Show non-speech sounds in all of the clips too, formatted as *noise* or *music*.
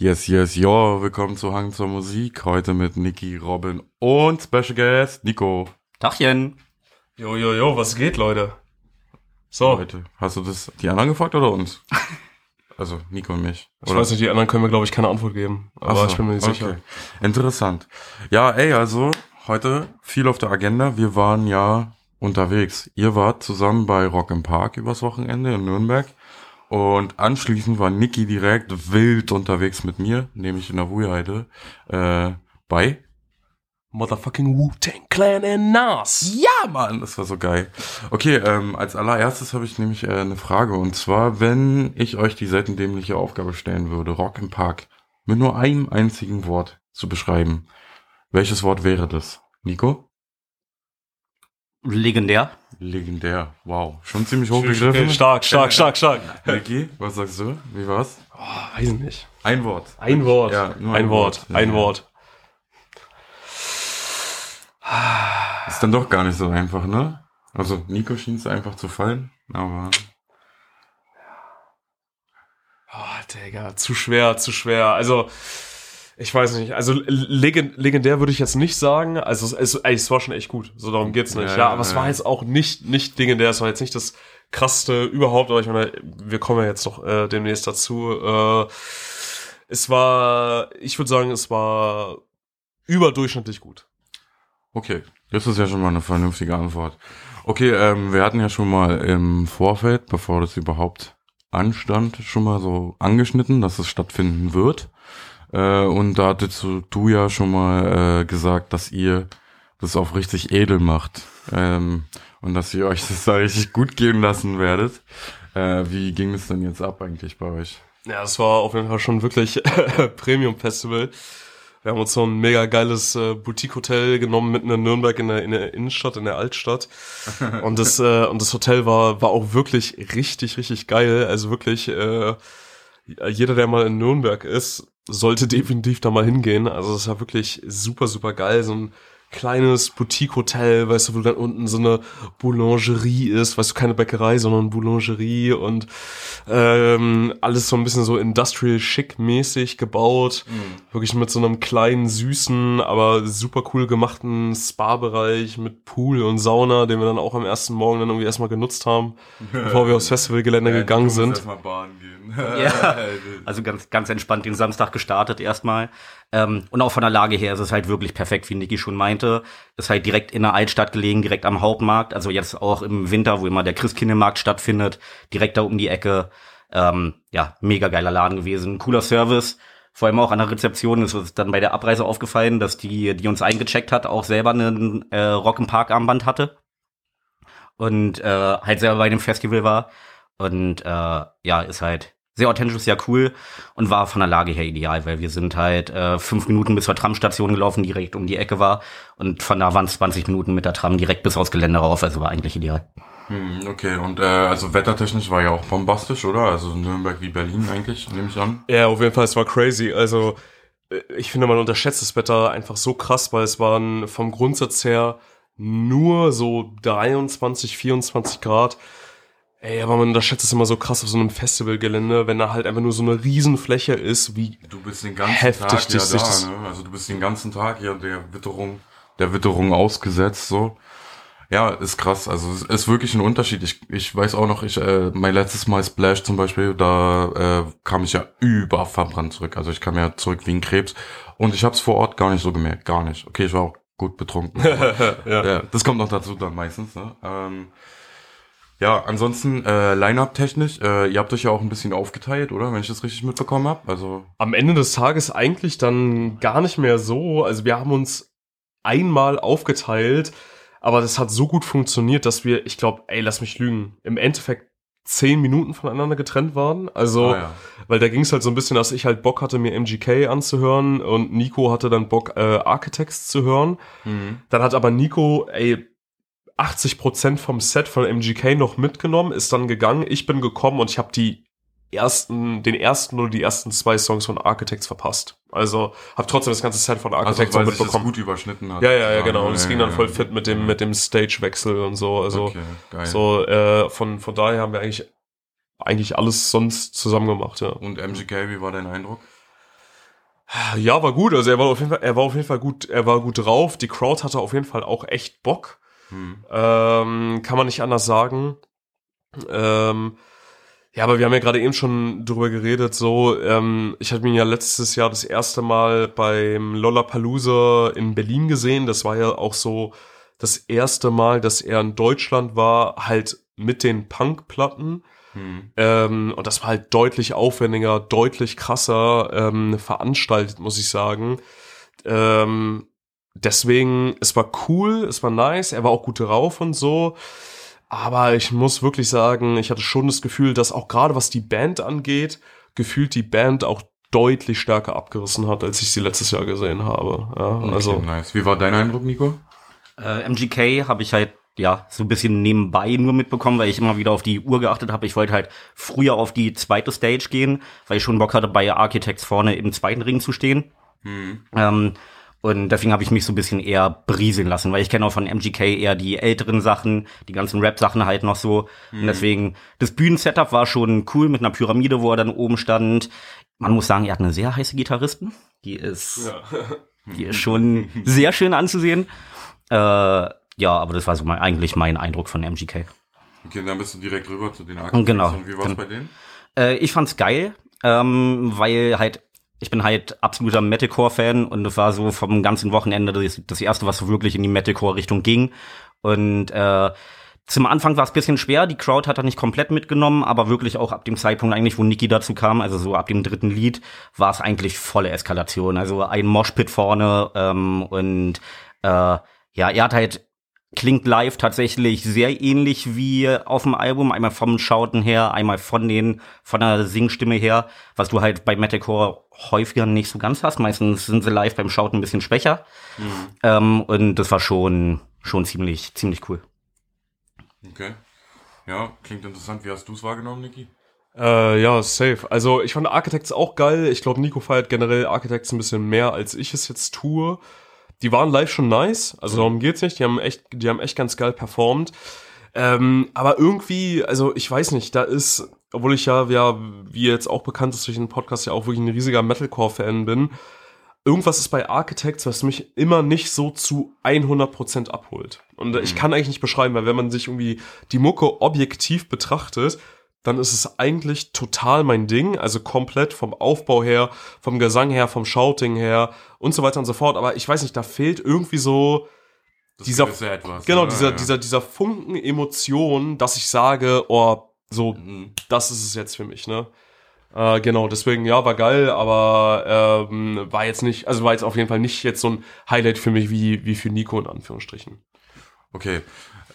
Yes, yes, yo, willkommen zu Hang zur Musik. Heute mit Niki, Robin und Special Guest Nico. Tachchen. Jo, jo, jo, was geht, Leute? So, Heute. Hast du das die anderen gefragt oder uns? *laughs* Also Nico und mich. ich weiß nicht, die anderen können mir, glaube ich, keine Antwort geben. Aber so, ich bin mir nicht okay. sicher. Interessant. Ja, ey, also heute viel auf der Agenda. Wir waren ja unterwegs. Ihr wart zusammen bei Rock im Park übers Wochenende in Nürnberg. Und anschließend war Niki direkt wild unterwegs mit mir, nämlich in der Wuheide, äh, bei Motherfucking Wu-Tang Clan and Nas. Ja, Mann, das war so geil. Okay, ähm, als allererstes habe ich nämlich äh, eine Frage. Und zwar, wenn ich euch die seitendämliche Aufgabe stellen würde, Rock im Park mit nur einem einzigen Wort zu beschreiben, welches Wort wäre das? Nico? Legendär. Legendär. Wow. Schon ziemlich hoch Okay, gegriffen. stark, stark, stark, stark. Niki, was sagst du? Wie war's? Oh, weiß ich nicht. Ein Wort. Ein Wort. Ja, nur ein, Wort. Ja, Ein ja. Wort. Ist dann doch gar nicht so einfach, ne? Also, Nico schien es einfach zu fallen, aber Oh, Digga, zu schwer, zu schwer. Also, ich weiß nicht. Also, legend, legendär würde ich jetzt nicht sagen. Also, es, es, ey, es war schon echt gut. So, darum geht's nicht. Ja, Ja, aber es ja. war jetzt auch nicht, nicht legendär. Es war jetzt nicht das krasseste überhaupt. Aber ich meine, wir kommen ja jetzt noch äh, demnächst dazu. Äh, es war, ich würde sagen, es war überdurchschnittlich gut. Okay, das ist ja schon mal eine vernünftige Antwort. Okay, ähm, wir hatten ja schon mal im Vorfeld, bevor das überhaupt anstand, schon mal so angeschnitten, dass es stattfinden wird. Äh, und da hattest du, du ja schon mal äh, gesagt, dass ihr das auch richtig edel macht. Ähm, und dass ihr euch *laughs* das da richtig gut gehen lassen werdet. Äh, wie ging es denn jetzt ab eigentlich bei euch? Ja, das war auf jeden Fall schon wirklich *laughs* Premium Festival. Wir haben uns so ein mega geiles äh, Boutique-Hotel genommen mitten in Nürnberg in der, in der Innenstadt, in der Altstadt. *laughs* Und das, äh, und das Hotel war, war auch wirklich richtig, richtig geil. Also wirklich, äh, jeder, der mal in Nürnberg ist, sollte definitiv da mal hingehen. Also das war wirklich super, super geil. So ein kleines Boutique-Hotel, weißt du, wo dann unten so eine Boulangerie ist, weißt du, keine Bäckerei, sondern Boulangerie und ähm, alles so ein bisschen so industrial chic mäßig gebaut. Wirklich mit so einem kleinen, süßen, aber super cool gemachten Spa-Bereich mit Pool und Sauna, den wir dann auch am ersten Morgen dann irgendwie erstmal genutzt haben, *laughs* bevor wir aufs Festivalgelände gegangen sind. Bahn gehen. Ja. *laughs* Also ganz, ganz entspannt den Samstag gestartet erstmal. Ähm, und auch von der Lage her ist es halt wirklich perfekt, wie Niki schon meinte. Ist halt direkt in der Altstadt gelegen, direkt am Hauptmarkt. Also jetzt auch im Winter, wo immer der Christkindlmarkt stattfindet, direkt da um die Ecke. Ähm, ja, mega geiler Laden gewesen. Cooler Service. Vor allem auch an der Rezeption ist uns dann bei der Abreise aufgefallen, dass die, die uns eingecheckt hat, auch selber einen äh, Rock im Park Armband hatte. Und äh, halt selber bei dem Festival war. Und äh, ja, ist halt sehr authentisch, sehr cool und war von der Lage her ideal, weil wir sind halt äh, fünf Minuten bis zur Tramstation gelaufen, die direkt um die Ecke war. Und von da waren es 20 Minuten mit der Tram direkt bis aufs Gelände rauf, also war eigentlich ideal. Hm, okay, und äh, also wettertechnisch war ja auch bombastisch, oder? Also Nürnberg wie Berlin eigentlich, nehme ich an. Ja, auf jeden Fall, es war crazy. Also, äh, ich finde, man unterschätzt das Wetter einfach so krass, weil es waren vom Grundsatz her nur so 23, 24 Grad. Ey, aber man unterschätzt es immer so krass auf so einem Festivalgelände, wenn da halt einfach nur so eine Riesenfläche ist, wie Du bist den ganzen Heftig, Tag ja da, das- ne? Also du bist den ganzen Tag ja der Witterung, der Witterung ausgesetzt, so. Ja, ist krass. Also es ist wirklich ein Unterschied. Ich, ich weiß auch noch, ich, äh, mein letztes Mal Splash zum Beispiel, da äh, kam ich ja überverbrannt zurück. Also ich kam ja zurück wie ein Krebs. Und ich habe es vor Ort gar nicht so gemerkt, gar nicht. Okay, ich war auch gut betrunken. *laughs* ja. ja, das kommt noch dazu dann meistens. Ne? Ähm, ja, ansonsten äh, Line-Up technisch, äh, ihr habt euch ja auch ein bisschen aufgeteilt, oder? Wenn ich das richtig mitbekommen habe. Also am Ende des Tages eigentlich dann gar nicht mehr so. Also wir haben uns einmal aufgeteilt, aber das hat so gut funktioniert, dass wir, ich glaube, ey, lass mich lügen, im Endeffekt zehn Minuten voneinander getrennt waren. Also, Ah, ja. weil da ging es halt so ein bisschen, dass ich halt Bock hatte, mir MGK anzuhören und Nico hatte dann Bock, äh, Architects zu hören. Mhm. Dann hat aber Nico, ey, 80% vom Set von MGK noch mitgenommen, ist dann gegangen. Ich bin gekommen und ich habe die ersten, den ersten oder die ersten zwei Songs von Architects verpasst. Also habe trotzdem das ganze Set von Also, Architects weil noch sich das mitbekommen. gut überschnitten hat. Ja, ja, ja, genau. Und es ging dann ja, voll ja. fit mit dem, mit dem Stagewechsel und so. Also Okay, geil. so äh, von, von daher haben wir eigentlich eigentlich alles sonst zusammen gemacht, ja. Und MGK, wie war dein Eindruck? Ja, war gut. Also er war auf jeden Fall, er war auf jeden Fall gut, er war gut drauf. Die Crowd hatte auf jeden Fall auch echt Bock. Hm. Ähm, kann man nicht anders sagen. Ähm, ja, aber wir haben ja gerade eben schon drüber geredet, so, ähm, ich hatte ihn ja letztes Jahr das erste Mal beim Lollapalooza in Berlin gesehen. Das war ja auch so das erste Mal, dass er in Deutschland war, halt mit den Punk-Platten. Hm. Ähm, und das war halt deutlich aufwendiger, deutlich krasser ähm, veranstaltet, muss ich sagen. Ähm, deswegen, es war cool, es war nice, er war auch gut drauf und so. Aber ich muss wirklich sagen, ich hatte schon das Gefühl, dass auch gerade was die Band angeht, gefühlt die Band auch deutlich stärker abgerissen hat, als ich sie letztes Jahr gesehen habe. Ja, Okay, also nice. Wie war dein Eindruck, Nico? Äh, MGK habe ich halt ja so ein bisschen nebenbei nur mitbekommen, weil ich immer wieder auf die Uhr geachtet habe. Ich wollte halt früher auf die zweite Stage gehen, weil ich schon Bock hatte, bei Architects vorne im zweiten Ring zu stehen. Ähm, und deswegen habe ich mich so ein bisschen eher brieseln lassen, weil ich kenne auch von MGK eher die älteren Sachen, die ganzen Rap-Sachen halt noch so. Und deswegen, das Bühnensetup war schon cool mit einer Pyramide, wo er dann oben stand. Man muss sagen, er hat eine sehr heiße Gitarristin. Die ist, *laughs* die ist schon sehr schön anzusehen. Äh, ja, aber das war so mein, eigentlich mein Eindruck von MGK. Okay, dann bist du direkt rüber zu den Architects. Genau. Und wie war's Gen- bei denen? Äh, ich fand's geil, ähm, weil halt, ich bin halt absoluter Metalcore-Fan und es war so vom ganzen Wochenende das, das erste, was so wirklich in die Metalcore-Richtung ging. Und äh, zum Anfang war es bisschen schwer, die Crowd hat er nicht komplett mitgenommen, aber wirklich auch ab dem Zeitpunkt eigentlich, wo Niki dazu kam, also so ab dem dritten Lied, war es eigentlich volle Eskalation. Also ein Moshpit vorne ähm, und äh, ja, er hat halt klingt live tatsächlich sehr ähnlich wie auf dem Album, einmal vom Schauten her, einmal von den von der Singstimme her, was du halt bei Metalcore häufiger nicht so ganz hast. Meistens sind sie live beim Schauten ein bisschen schwächer. Ähm, und das war schon schon ziemlich ziemlich cool. Okay. Ja, klingt interessant. Wie hast du es wahrgenommen, Niki? Äh, ja, safe. Also ich fand Architects auch geil. Ich glaube, Nico feiert generell Architects ein bisschen mehr, als ich es jetzt tue. Die waren live schon nice, also darum geht's nicht. Die haben echt, die haben echt ganz geil performt. Ähm, aber irgendwie, also ich weiß nicht, da ist, obwohl ich ja, ja, wie jetzt auch bekannt ist durch den Podcast, ja auch wirklich ein riesiger Metalcore-Fan bin, irgendwas ist bei Architects, was mich immer nicht so zu 100% abholt. Und ich kann eigentlich nicht beschreiben, weil wenn man sich irgendwie die Mucke objektiv betrachtet, dann ist es eigentlich total mein Ding, also komplett vom Aufbau her, vom Gesang her, vom Shouting her und so weiter und so fort. Aber ich weiß nicht, da fehlt irgendwie so Das Dieser- etwas. genau ne? dieser dieser dieser Funken Emotion, dass ich sage, oh, so Mhm. das ist es jetzt für mich, ne? Äh, genau, deswegen, ja, war geil, aber ähm, war jetzt nicht, also war jetzt auf jeden Fall nicht jetzt so ein Highlight für mich wie, wie für Nico in Anführungsstrichen. Okay.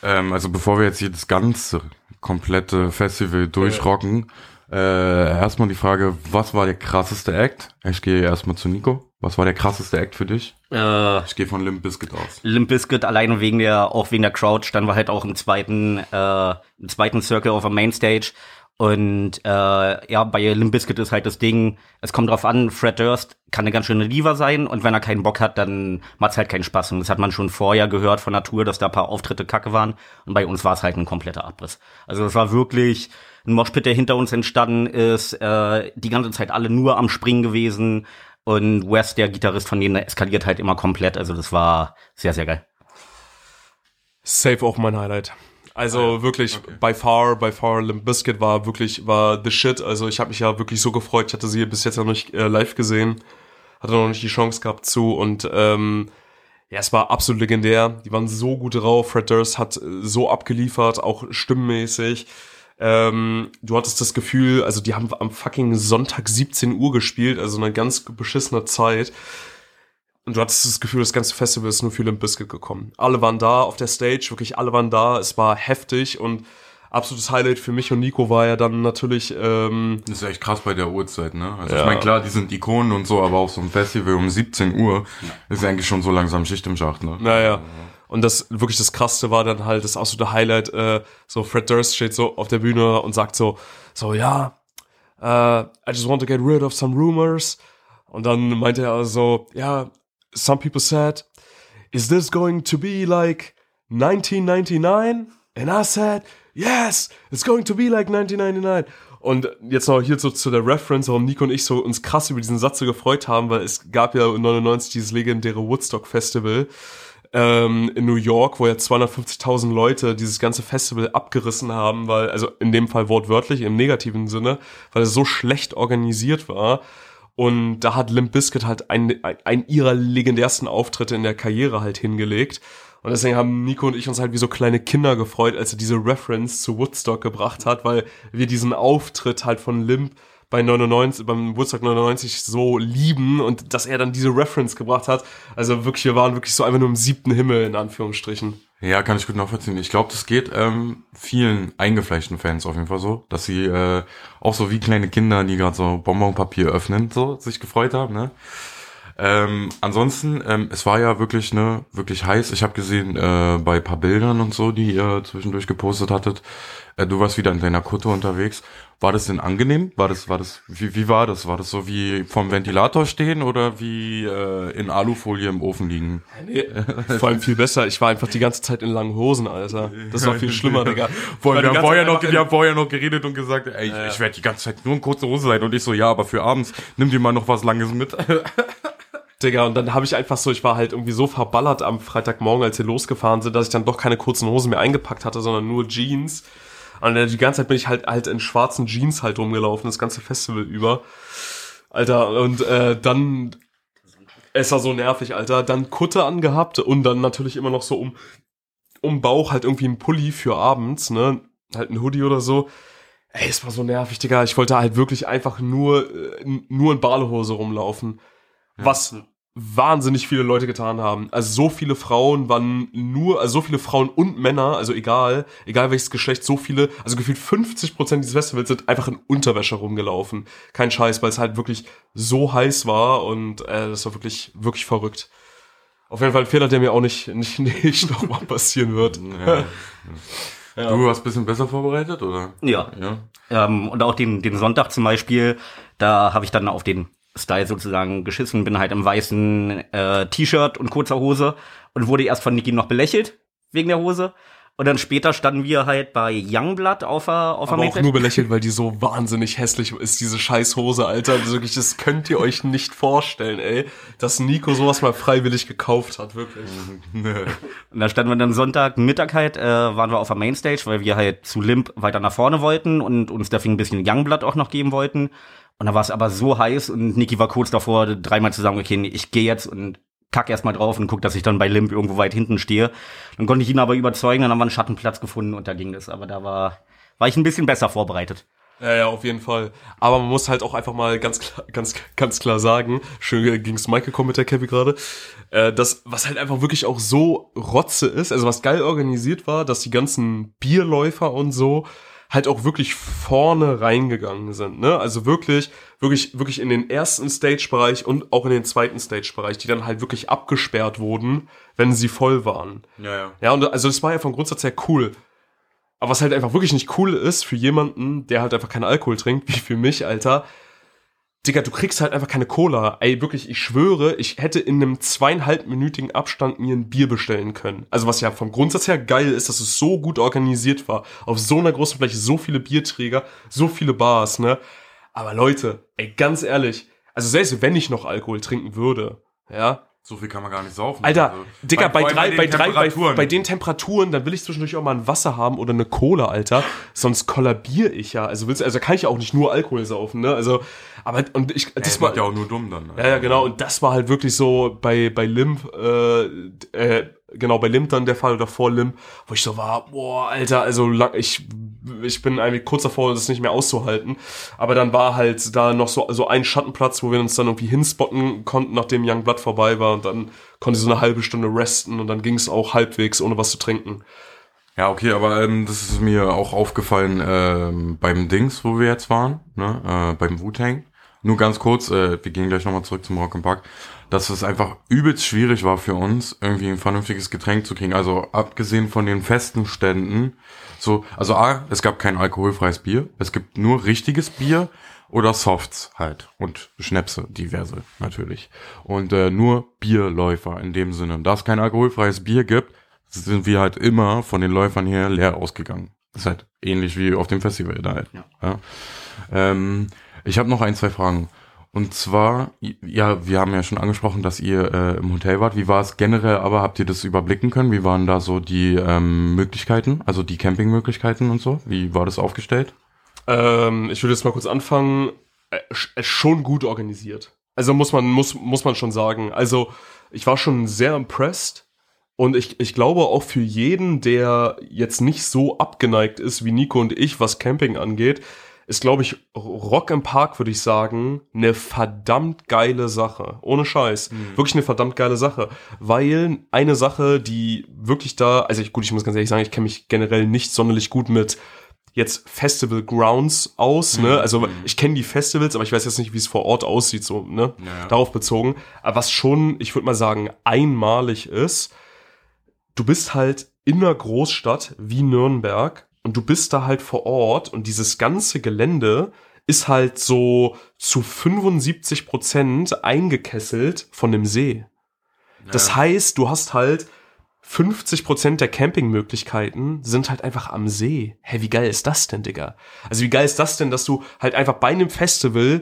Ähm, also bevor wir jetzt hier das ganze komplette Festival durchrocken, äh, erstmal die Frage, was war der krasseste Act? Ich gehe erstmal zu Nico. Was war der krasseste Act für dich? Äh, Ich gehe von Limp Bizkit aus. Limp Bizkit alleine wegen der auch wegen der Crowd standen wir halt auch im zweiten äh, im zweiten Circle auf der Mainstage und äh, ja bei Limp Bizkit ist halt das Ding es kommt drauf an Fred Durst kann eine ganz schöne Lieber sein und wenn er keinen Bock hat dann macht's halt keinen Spaß und das hat man schon vorher gehört von Tour dass da ein paar Auftritte kacke waren und bei uns war es halt ein kompletter Abriss also es war wirklich ein Moshpit der hinter uns entstanden ist äh, die ganze Zeit alle nur am Springen gewesen und Wes, der Gitarrist von denen, eskaliert halt immer komplett. Also das war sehr, sehr geil. Safe auch mein Highlight. Also wirklich okay. by far, by far Limp Bizkit war wirklich war the shit. Also ich habe mich ja wirklich so gefreut. Ich hatte sie bis jetzt noch nicht äh, live gesehen, hatte noch nicht die Chance gehabt zu und ähm, ja, es war absolut legendär. Die waren so gut drauf. Fred Durst hat äh, so abgeliefert, auch stimmmäßig. Ähm, du hattest das Gefühl, also die haben am fucking Sonntag 17 Uhr gespielt, also eine ganz beschissene Zeit. Und du hattest das Gefühl, das ganze Festival ist nur für Limp Bizkit gekommen. Alle waren da auf der Stage, wirklich alle waren da. Es war heftig und absolutes Highlight für mich und Nico war ja dann natürlich, ähm, Das ist echt krass bei der Uhrzeit, ne? Also Ja. ich meine, klar, die sind Ikonen und so, aber auf so einem Festival um 17 Uhr ist eigentlich schon so langsam Schicht im Schacht, ne? naja. Und das wirklich das Krasseste war dann halt das absolute Highlight. Äh, so Fred Durst steht so auf der Bühne und sagt so, so ja, äh, I just want to get rid of some rumors. Und dann meinte er so, ja, some people said, is this going to be like 1999? And I said, yes, it's going to be like 1999. Und jetzt noch hier so zu der Reference, warum Nico und ich so uns krass über diesen Satz so gefreut haben, weil es gab ja 99 dieses legendäre Woodstock Festival ähm, in New York, wo ja 250.000 Leute dieses ganze Festival abgerissen haben, weil, also in dem Fall wortwörtlich, im negativen Sinne, weil es so schlecht organisiert war. Und da hat Limp Bizkit halt einen, einen ihrer legendärsten Auftritte in der Karriere halt hingelegt. Und deswegen haben Nico und ich uns halt wie so kleine Kinder gefreut, als er diese Reference zu Woodstock gebracht hat, weil wir diesen Auftritt halt von Limp bei 99, beim Woodstock 99 so lieben und dass er dann diese Reference gebracht hat. Also wirklich, wir waren wirklich so einfach nur im siebten Himmel, in Anführungsstrichen. Ja, kann ich gut nachvollziehen. Ich glaube, das geht ähm, vielen eingefleischten Fans auf jeden Fall so, dass sie äh, auch so wie kleine Kinder, die gerade so Bonbonpapier öffnen, so sich gefreut haben, ne? Ähm, ansonsten, ähm, es war ja wirklich ne, wirklich heiß. Ich habe gesehen äh, bei paar Bildern und so, die ihr zwischendurch gepostet hattet, äh, du warst wieder in deiner Kutte unterwegs. War das denn angenehm? War das, war das, wie, wie war das? War das so wie vom Ventilator stehen oder wie äh, in Alufolie im Ofen liegen? Nee, vor allem viel besser. Ich war einfach die ganze Zeit in langen Hosen, Alter. Das war viel schlimmer, Digga. Vor, wir, haben vorher noch, wir haben vorher noch geredet und gesagt, ey, ich, ja, ich werde die ganze Zeit nur in kurze Hose sein. Und ich so, ja, aber für abends, nimm dir mal noch was Langes mit. *laughs* Digga, und dann habe ich einfach so, ich war halt irgendwie so verballert am Freitagmorgen, als wir losgefahren sind, dass ich dann doch keine kurzen Hosen mehr eingepackt hatte, sondern nur Jeans. Und die ganze Zeit bin ich halt halt in schwarzen Jeans halt rumgelaufen, das ganze Festival über. Alter, und äh, dann es war so nervig, Alter. Dann Kutte angehabt und dann natürlich immer noch so um, um Bauch halt irgendwie ein Pulli für abends, ne? Halt ein Hoodie oder so. Ey, es war so nervig, Digga. Ich wollte halt wirklich einfach nur, äh, nur in Badehose rumlaufen. Ja. Was wahnsinnig viele Leute getan haben. Also so viele Frauen waren nur, also so viele Frauen und Männer, also egal, egal welches Geschlecht, so viele, also gefühlt 50 Prozent dieses Festivals sind einfach in Unterwäsche rumgelaufen. Kein Scheiß, weil es halt wirklich so heiß war und äh, das war wirklich, wirklich verrückt. Auf jeden Fall ein Fehler, der mir auch nicht, *laughs* nicht, nicht nochmal passieren wird. *laughs* Ja. Ja. Du warst ein bisschen besser vorbereitet, oder? Ja. ja. Ähm, und auch den, den Sonntag zum Beispiel, da habe ich dann auf den Style sozusagen geschissen, bin halt im weißen äh, T-Shirt und kurzer Hose und wurde erst von Niki noch belächelt wegen der Hose. Und dann später standen wir halt bei Youngblood auf der auf Aber auch nur belächelt, weil die so wahnsinnig hässlich ist, diese scheiß Hose, Alter. Also wirklich, das könnt ihr euch nicht vorstellen, ey. Dass Nico sowas mal freiwillig gekauft hat, wirklich. *laughs* und da standen wir dann Sonntag Mittag halt, äh, waren wir auf der Mainstage, weil wir halt zu Limp weiter nach vorne wollten und uns deswegen ein bisschen Youngblood auch noch geben wollten. Und da war es aber so heiß und Niki war kurz davor, dreimal zu sagen, okay, nee, ich gehe jetzt und kack erstmal drauf und guck, dass ich dann bei Limp irgendwo weit hinten stehe. Dann konnte ich ihn aber überzeugen, dann haben wir einen Schattenplatz gefunden und da ging das. Aber da war, war ich ein bisschen besser vorbereitet. Ja, ja, auf jeden Fall. Aber man muss halt auch einfach mal ganz klar, ganz, ganz klar sagen, schön ging's Mike gekommen mit der Kevin gerade, äh, das, was halt einfach wirklich auch so Rotze ist, also was geil organisiert war, dass die ganzen Bierläufer und so halt auch wirklich vorne reingegangen sind, ne? Also wirklich, wirklich, wirklich in den ersten Stage-Bereich und auch in den zweiten Stage-Bereich, die dann halt wirklich abgesperrt wurden, wenn sie voll waren. Ja, ja. Ja, und also das war ja vom Grundsatz her cool. Aber was halt einfach wirklich nicht cool ist für jemanden, der halt einfach keinen Alkohol trinkt, *laughs* wie für mich, Alter, Digga, du kriegst halt einfach keine Cola. Ey, wirklich, ich schwöre, ich hätte in einem zweieinhalbminütigen Abstand mir ein Bier bestellen können. Also was ja vom Grundsatz her geil ist, dass es so gut organisiert war. Auf so einer großen Fläche, so viele Bierträger, so viele Bars, ne? Aber Leute, ey, ganz ehrlich, also selbst wenn ich noch Alkohol trinken würde, ja, so viel kann man gar nicht saufen. Alter, also, Digga, bei, drei, bei drei, bei, bei, den Temperaturen, dann will ich zwischendurch auch mal ein Wasser haben oder eine Cola, Alter. Sonst kollabiere ich ja. Also willst, also kann ich ja auch nicht nur Alkohol saufen, ne? Also, aber und ich, das ja, war ja auch nur dumm dann. Ne? Ja, ja, genau. Und das war halt wirklich so bei bei Limp, äh, äh, genau bei Limp dann der Fall oder vor Limp, wo ich so war, boah, Alter, also lang, ich ich bin eigentlich kurz davor, das nicht mehr auszuhalten. Aber dann war halt da noch so, so ein Schattenplatz, wo wir uns dann irgendwie hinspotten konnten, nachdem Young Blood vorbei war. Und dann konnte ich so eine halbe Stunde resten und dann ging es auch halbwegs, ohne was zu trinken. Ja, okay, aber ähm, das ist mir auch aufgefallen ähm, beim Dings, wo wir jetzt waren, ne, äh, beim Wu-Tang. Nur ganz kurz, äh, wir gehen gleich nochmal zurück zum Rock'n'Park, dass es einfach übelst schwierig war für uns, irgendwie ein vernünftiges Getränk zu kriegen. Also abgesehen von den festen Ständen, so, also A, es gab kein alkoholfreies Bier, es gibt nur richtiges Bier oder Softs halt und Schnäpse, diverse natürlich. Und äh, nur Bierläufer in dem Sinne. Da es kein alkoholfreies Bier gibt, sind wir halt immer von den Läufern her leer ausgegangen. ist halt ähnlich wie auf dem Festival da halt. Ja. Ja. Ähm, ich habe noch ein, zwei Fragen. Und zwar, ja, wir haben ja schon angesprochen, dass ihr äh, im Hotel wart. Wie war es generell, aber habt ihr das überblicken können? Wie waren da so die ähm, Möglichkeiten, also die Campingmöglichkeiten und so? Wie war das aufgestellt? Ähm, ich würde jetzt mal kurz anfangen. Äh, äh, schon gut organisiert. Also muss man, muss, muss man schon sagen. Also ich war schon sehr impressed. Und ich, ich glaube auch für jeden, der jetzt nicht so abgeneigt ist wie Nico und ich, was Camping angeht, ist, glaube ich, Rock im Park, würde ich sagen, eine verdammt geile Sache. Ohne Scheiß. Wirklich eine verdammt geile Sache. Weil eine Sache, die wirklich da, also ich, gut, ich muss ganz ehrlich sagen, ich kenne mich generell nicht sonderlich gut mit jetzt Festival Grounds aus, ne? Also ich kenne die Festivals, aber ich weiß jetzt nicht, wie es vor Ort aussieht, so, ne? Ja. Darauf bezogen. Aber was schon, ich würde mal sagen, einmalig ist, du bist halt in einer Großstadt wie Nürnberg und du bist da halt vor Ort und dieses ganze Gelände ist halt so zu 75 Prozent eingekesselt von dem See. Das heißt, du hast halt 50 Prozent der Campingmöglichkeiten sind halt einfach am See. Hä, wie geil ist das denn, Digga? Also wie geil ist das denn, dass du halt einfach bei einem Festival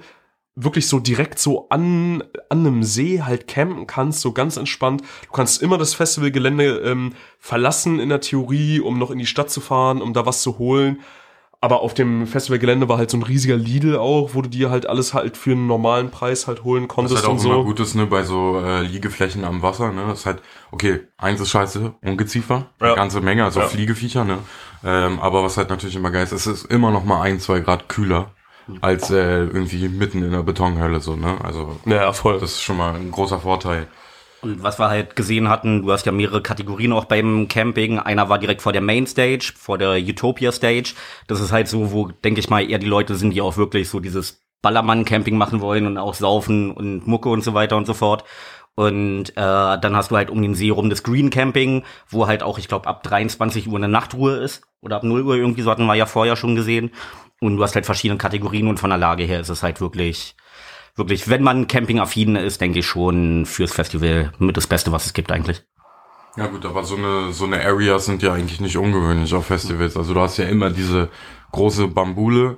wirklich so direkt so an, an einem See halt campen kannst, so ganz entspannt. Du kannst immer das Festivalgelände ähm, verlassen in der Theorie, um noch in die Stadt zu fahren, um da was zu holen. Aber auf dem Festivalgelände war halt so ein riesiger Lidl auch, wo du dir halt alles halt für einen normalen Preis halt holen Das konntest ist halt und auch immer so. gut ist, ne, bei so äh, Liegeflächen am Wasser, ne? Das ist halt, okay, eins ist scheiße, Ungeziefer, Ja. eine ganze Menge, also Ja. Fliegeviecher, ne? Ähm, aber was halt natürlich immer geil ist, es ist immer noch mal ein, zwei Grad kühler als äh, irgendwie mitten in der Betonhölle, so, ne? Also Ja, voll. das ist schon mal ein großer Vorteil. Und was wir halt gesehen hatten, du hast ja mehrere Kategorien auch beim Camping. Einer war direkt vor der Main Stage, vor der Utopia Stage. Das ist halt so, wo, denke ich mal, eher die Leute sind, die auch wirklich so dieses Ballermann-Camping machen wollen und auch saufen und Mucke und so weiter und so fort. Und äh, dann hast du halt um den See rum das Green Camping, wo halt auch, ich glaube, ab 23 Uhr eine Nachtruhe ist. Oder ab 0 Uhr irgendwie, so hatten wir ja vorher schon gesehen. Und du hast halt verschiedene Kategorien und von der Lage her ist es halt wirklich wirklich, wenn man campingaffin ist, denke ich schon fürs Festival mit das Beste, was es gibt eigentlich. Ja gut, aber so eine so eine Areas sind ja eigentlich nicht ungewöhnlich auf Festivals. Also du hast ja immer diese große Bambule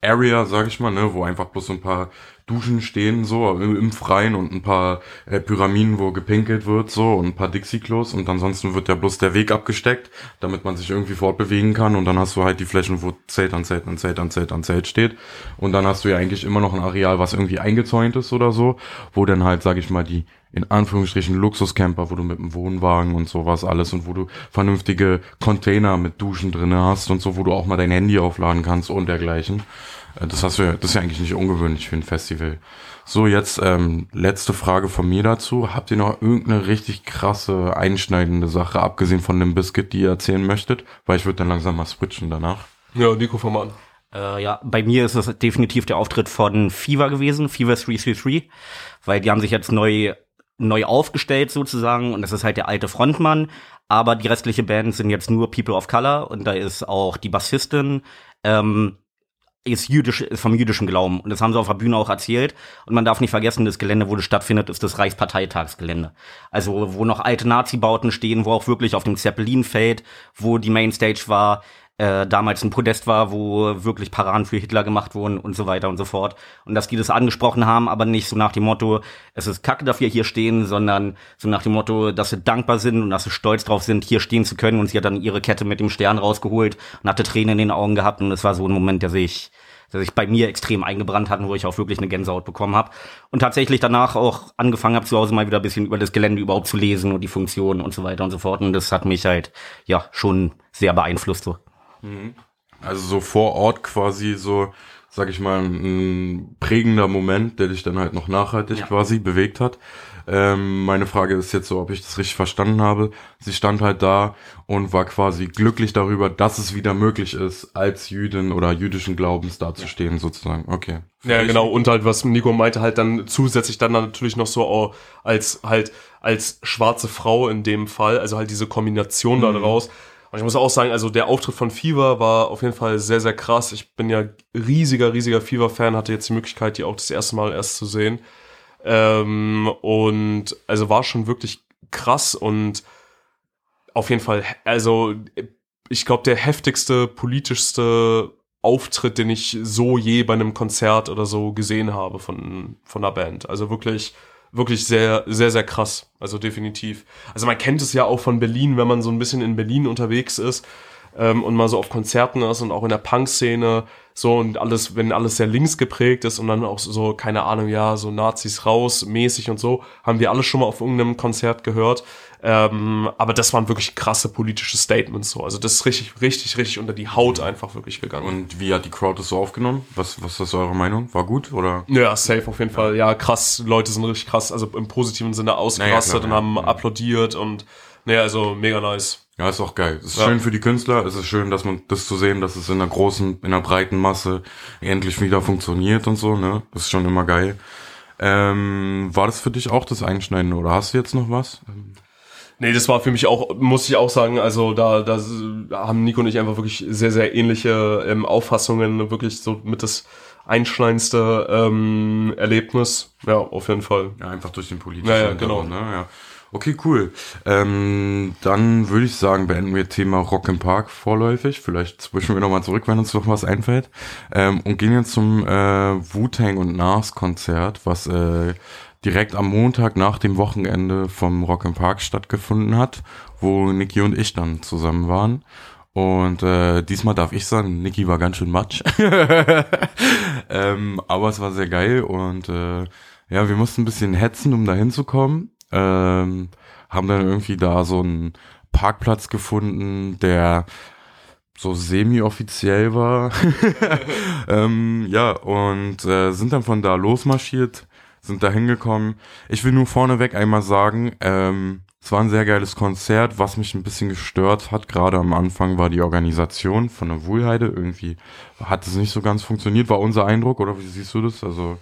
Area, sag ich mal, ne, wo einfach bloß so ein paar Duschen stehen, so im, Freien und ein paar äh, Pyramiden, wo gepinkelt wird, so und ein paar Dixie-Klos und ansonsten wird ja bloß der Weg abgesteckt, damit man sich irgendwie fortbewegen kann und dann hast du halt die Flächen, wo Zelt an Zelt an Zelt an Zelt an Zelt steht und dann hast du ja eigentlich immer noch ein Areal, was irgendwie eingezäunt ist oder so, wo dann halt, sag ich mal, die in Anführungsstrichen Luxuscamper, wo du mit dem Wohnwagen und sowas alles und wo du vernünftige Container mit Duschen drinne hast und so, wo du auch mal dein Handy aufladen kannst und dergleichen. Äh, Das hast du ja, das ist ja eigentlich nicht ungewöhnlich für ein Festival. So, jetzt ähm, letzte Frage von mir dazu. Habt ihr noch irgendeine richtig krasse, einschneidende Sache, abgesehen von dem Biscuit, die ihr erzählen möchtet? Weil ich würde dann langsam mal switchen danach. Ja, Nico, fang mal an. Äh, ja, bei mir ist es definitiv der Auftritt von Fever gewesen, Fever 333, weil die haben sich jetzt neu neu aufgestellt sozusagen und das ist halt der alte Frontmann, aber die restliche Band sind jetzt nur People of Color und da ist auch die Bassistin ähm, ist jüdisch, ist vom jüdischen Glauben. Und das haben sie auf der Bühne auch erzählt. Und man darf nicht vergessen, das Gelände, wo das stattfindet, ist das Reichsparteitagsgelände. Also, wo noch alte Nazi-Bauten stehen, wo auch wirklich auf dem Zeppelinfeld, wo die Mainstage war, äh, damals ein Podest war, wo wirklich Paraden für Hitler gemacht wurden und so weiter und so fort. Und dass die das angesprochen haben, aber nicht so nach dem Motto, es ist kacke, dass wir hier stehen, sondern so nach dem Motto, dass sie dankbar sind und dass sie stolz drauf sind, hier stehen zu können. Und sie hat dann ihre Kette mit dem Stern rausgeholt und hatte Tränen in den Augen gehabt. Und es war so ein Moment, der sich der sich bei mir extrem eingebrannt hat und wo ich auch wirklich eine Gänsehaut bekommen habe. Und tatsächlich danach auch angefangen habe, zu Hause mal wieder ein bisschen über das Gelände überhaupt zu lesen und die Funktionen und so weiter und so fort. Und das hat mich halt, ja, schon sehr beeinflusst so. Also so vor Ort quasi so, sag ich mal, ein prägender Moment, der dich dann halt noch nachhaltig Ja. quasi bewegt hat. Ähm, meine Frage ist jetzt so, ob ich das richtig verstanden habe. Sie stand halt da und war quasi glücklich darüber, dass es wieder möglich ist, als Jüdin oder jüdischen Glaubens dazustehen, sozusagen. Okay. Ja, genau. Und halt, was Nico meinte, halt dann zusätzlich dann natürlich noch so auch als halt als schwarze Frau in dem Fall, also halt diese Kombination da draus. Und ich muss auch sagen, also der Auftritt von Fever war auf jeden Fall sehr, sehr krass. Ich bin ja riesiger, riesiger Fever-Fan, hatte jetzt die Möglichkeit, die auch das erste Mal erst zu sehen. Ähm, und also war schon wirklich krass und auf jeden Fall, also ich glaube, der heftigste, politischste Auftritt, den ich so je bei einem Konzert oder so gesehen habe von, von einer Band. Also wirklich, wirklich sehr, sehr, sehr krass. Also definitiv. Also man kennt es ja auch von Berlin, wenn man so ein bisschen in Berlin unterwegs ist ähm, und mal so auf Konzerten ist und auch in der Punk-Szene so und alles, wenn alles sehr links geprägt ist und dann auch so, keine Ahnung, ja, so Nazis raus, mäßig und so, haben wir alles schon mal auf irgendeinem Konzert gehört. Ähm, aber das waren wirklich krasse politische Statements so. Also das ist richtig, richtig, richtig unter die Haut einfach wirklich gegangen. Und wie hat die Crowd das so aufgenommen? Was, was ist eure Meinung? War gut oder? Ja, safe auf jeden ja. Fall. Ja, krass. Leute sind richtig krass, also im positiven Sinne ausgerastet naja, klar, und haben ja. applaudiert und naja, also mega nice. Ja, ist auch geil. Es ist ja. schön für die Künstler. Es ist schön, dass man das zu sehen, dass es in einer großen, in einer breiten Masse endlich wieder funktioniert und so. Ne, das ist schon immer geil. Ähm, war das für dich auch das Einschneiden oder hast du jetzt noch was? Nee, das war für mich auch, muss ich auch sagen, also da, da haben Nico und ich einfach wirklich sehr, sehr ähnliche ähm, Auffassungen, wirklich so mit das einschneidendste ähm, Erlebnis. Ja, auf jeden Fall. Ja, einfach durch den politischen ja, ja, genau. Ne? Ja. Okay, cool. Ähm, dann würde ich sagen, beenden wir Thema Rock im Park vorläufig. Vielleicht zwischen wir nochmal zurück, wenn uns noch was einfällt. Ähm, und gehen jetzt zum äh, Wu-Tang und Nas Konzert, was äh, direkt am Montag nach dem Wochenende vom Rock im Park stattgefunden hat, wo Niki und ich dann zusammen waren. Und äh, diesmal darf ich sagen, Niki war ganz schön matsch. *laughs* ähm, aber es war sehr geil und äh, ja, wir mussten ein bisschen hetzen, um da hinzukommen ähm, haben dann irgendwie da so einen Parkplatz gefunden, der so semi-offiziell war. *laughs* ähm, ja, und äh, sind dann von da losmarschiert, sind da hingekommen. Ich will nur vorneweg einmal sagen, ähm, es war ein sehr geiles Konzert. Was mich ein bisschen gestört hat, gerade am Anfang, war die Organisation von der Wohlheide. Irgendwie hat es nicht so ganz funktioniert, war unser Eindruck, oder wie siehst du das? Also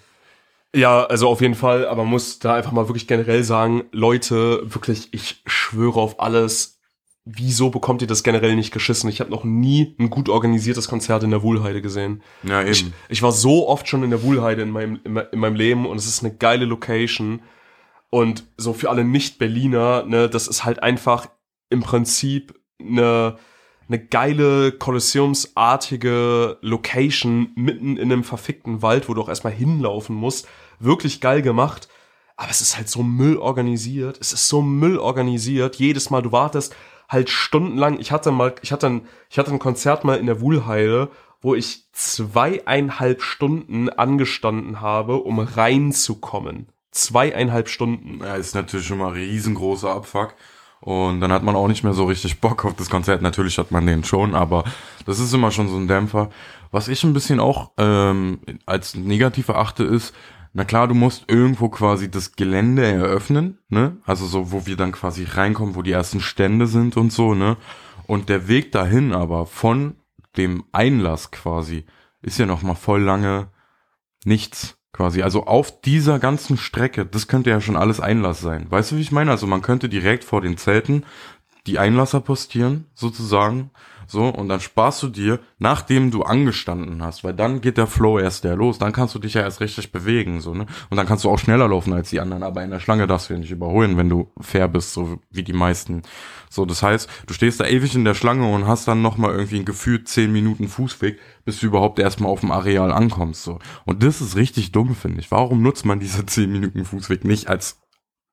ja, also auf jeden Fall, aber man muss da einfach mal wirklich generell sagen, Leute, wirklich, ich schwöre auf alles, wieso bekommt ihr das generell nicht geschissen? Ich habe noch nie ein gut organisiertes Konzert in der Wuhlheide gesehen. Ja, eben. Ich, ich war so oft schon in der Wuhlheide in meinem, in, in meinem Leben und es ist eine geile Location. Und so für alle Nicht-Berliner, ne, das ist halt einfach im Prinzip eine, eine geile, kolosseumsartige Location mitten in einem verfickten Wald, wo du auch erstmal hinlaufen musst wirklich geil gemacht. Aber es ist halt so Müll organisiert. Es ist so Müll organisiert. Jedes Mal, du wartest halt stundenlang. Ich hatte mal, ich hatte ein, ich hatte ein Konzert mal in der Wuhlheide, wo ich zweieinhalb Stunden angestanden habe, um reinzukommen. Zweieinhalb Stunden. Ja, ist natürlich schon mal riesengroßer Abfuck. Und dann hat man auch nicht mehr so richtig Bock auf das Konzert. Natürlich hat man den schon, aber das ist immer schon so ein Dämpfer. Was ich ein bisschen auch ähm, als negativ erachte, ist, na klar, du musst irgendwo quasi das Gelände eröffnen, ne? Also so, wo wir dann quasi reinkommen, wo die ersten Stände sind und so, ne? Und der Weg dahin aber von dem Einlass quasi ist ja noch mal voll lange nichts quasi. Also auf dieser ganzen Strecke, das könnte ja schon alles Einlass sein. Weißt du, wie ich meine? Also man könnte direkt vor den Zelten die Einlasser postieren, sozusagen, so, und dann sparst du dir, nachdem du angestanden hast, weil dann geht der Flow erst der los, dann kannst du dich ja erst richtig bewegen, so, ne? Und dann kannst du auch schneller laufen als die anderen, aber in der Schlange darfst du ja nicht überholen, wenn du fair bist, so wie die meisten. So, das heißt, du stehst da ewig in der Schlange und hast dann nochmal irgendwie ein gefühlt zehn Minuten Fußweg, bis du überhaupt erstmal auf dem Areal ankommst, so. Und das ist richtig dumm, finde ich. Warum nutzt man diese zehn Minuten Fußweg nicht als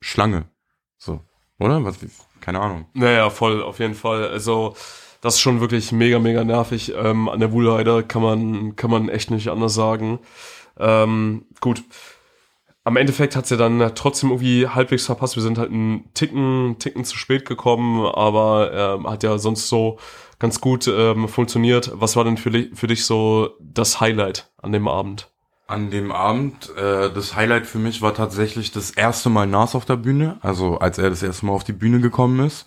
Schlange? So. Oder? Was, keine Ahnung. Naja, voll, auf jeden Fall. Also, das ist schon wirklich mega, mega nervig. Ähm, an der Wuhlheide kann man, kann man echt nicht anders sagen. Ähm, gut. Am Endeffekt hat sie dann trotzdem irgendwie halbwegs verpasst. Wir sind halt einen Ticken, Ticken zu spät gekommen, aber äh, hat ja sonst so ganz gut ähm, funktioniert. Was war denn für, für dich so das Highlight an dem Abend? An dem Abend, äh, das Highlight für mich war tatsächlich das erste Mal Nas auf der Bühne, also als er das erste Mal auf die Bühne gekommen ist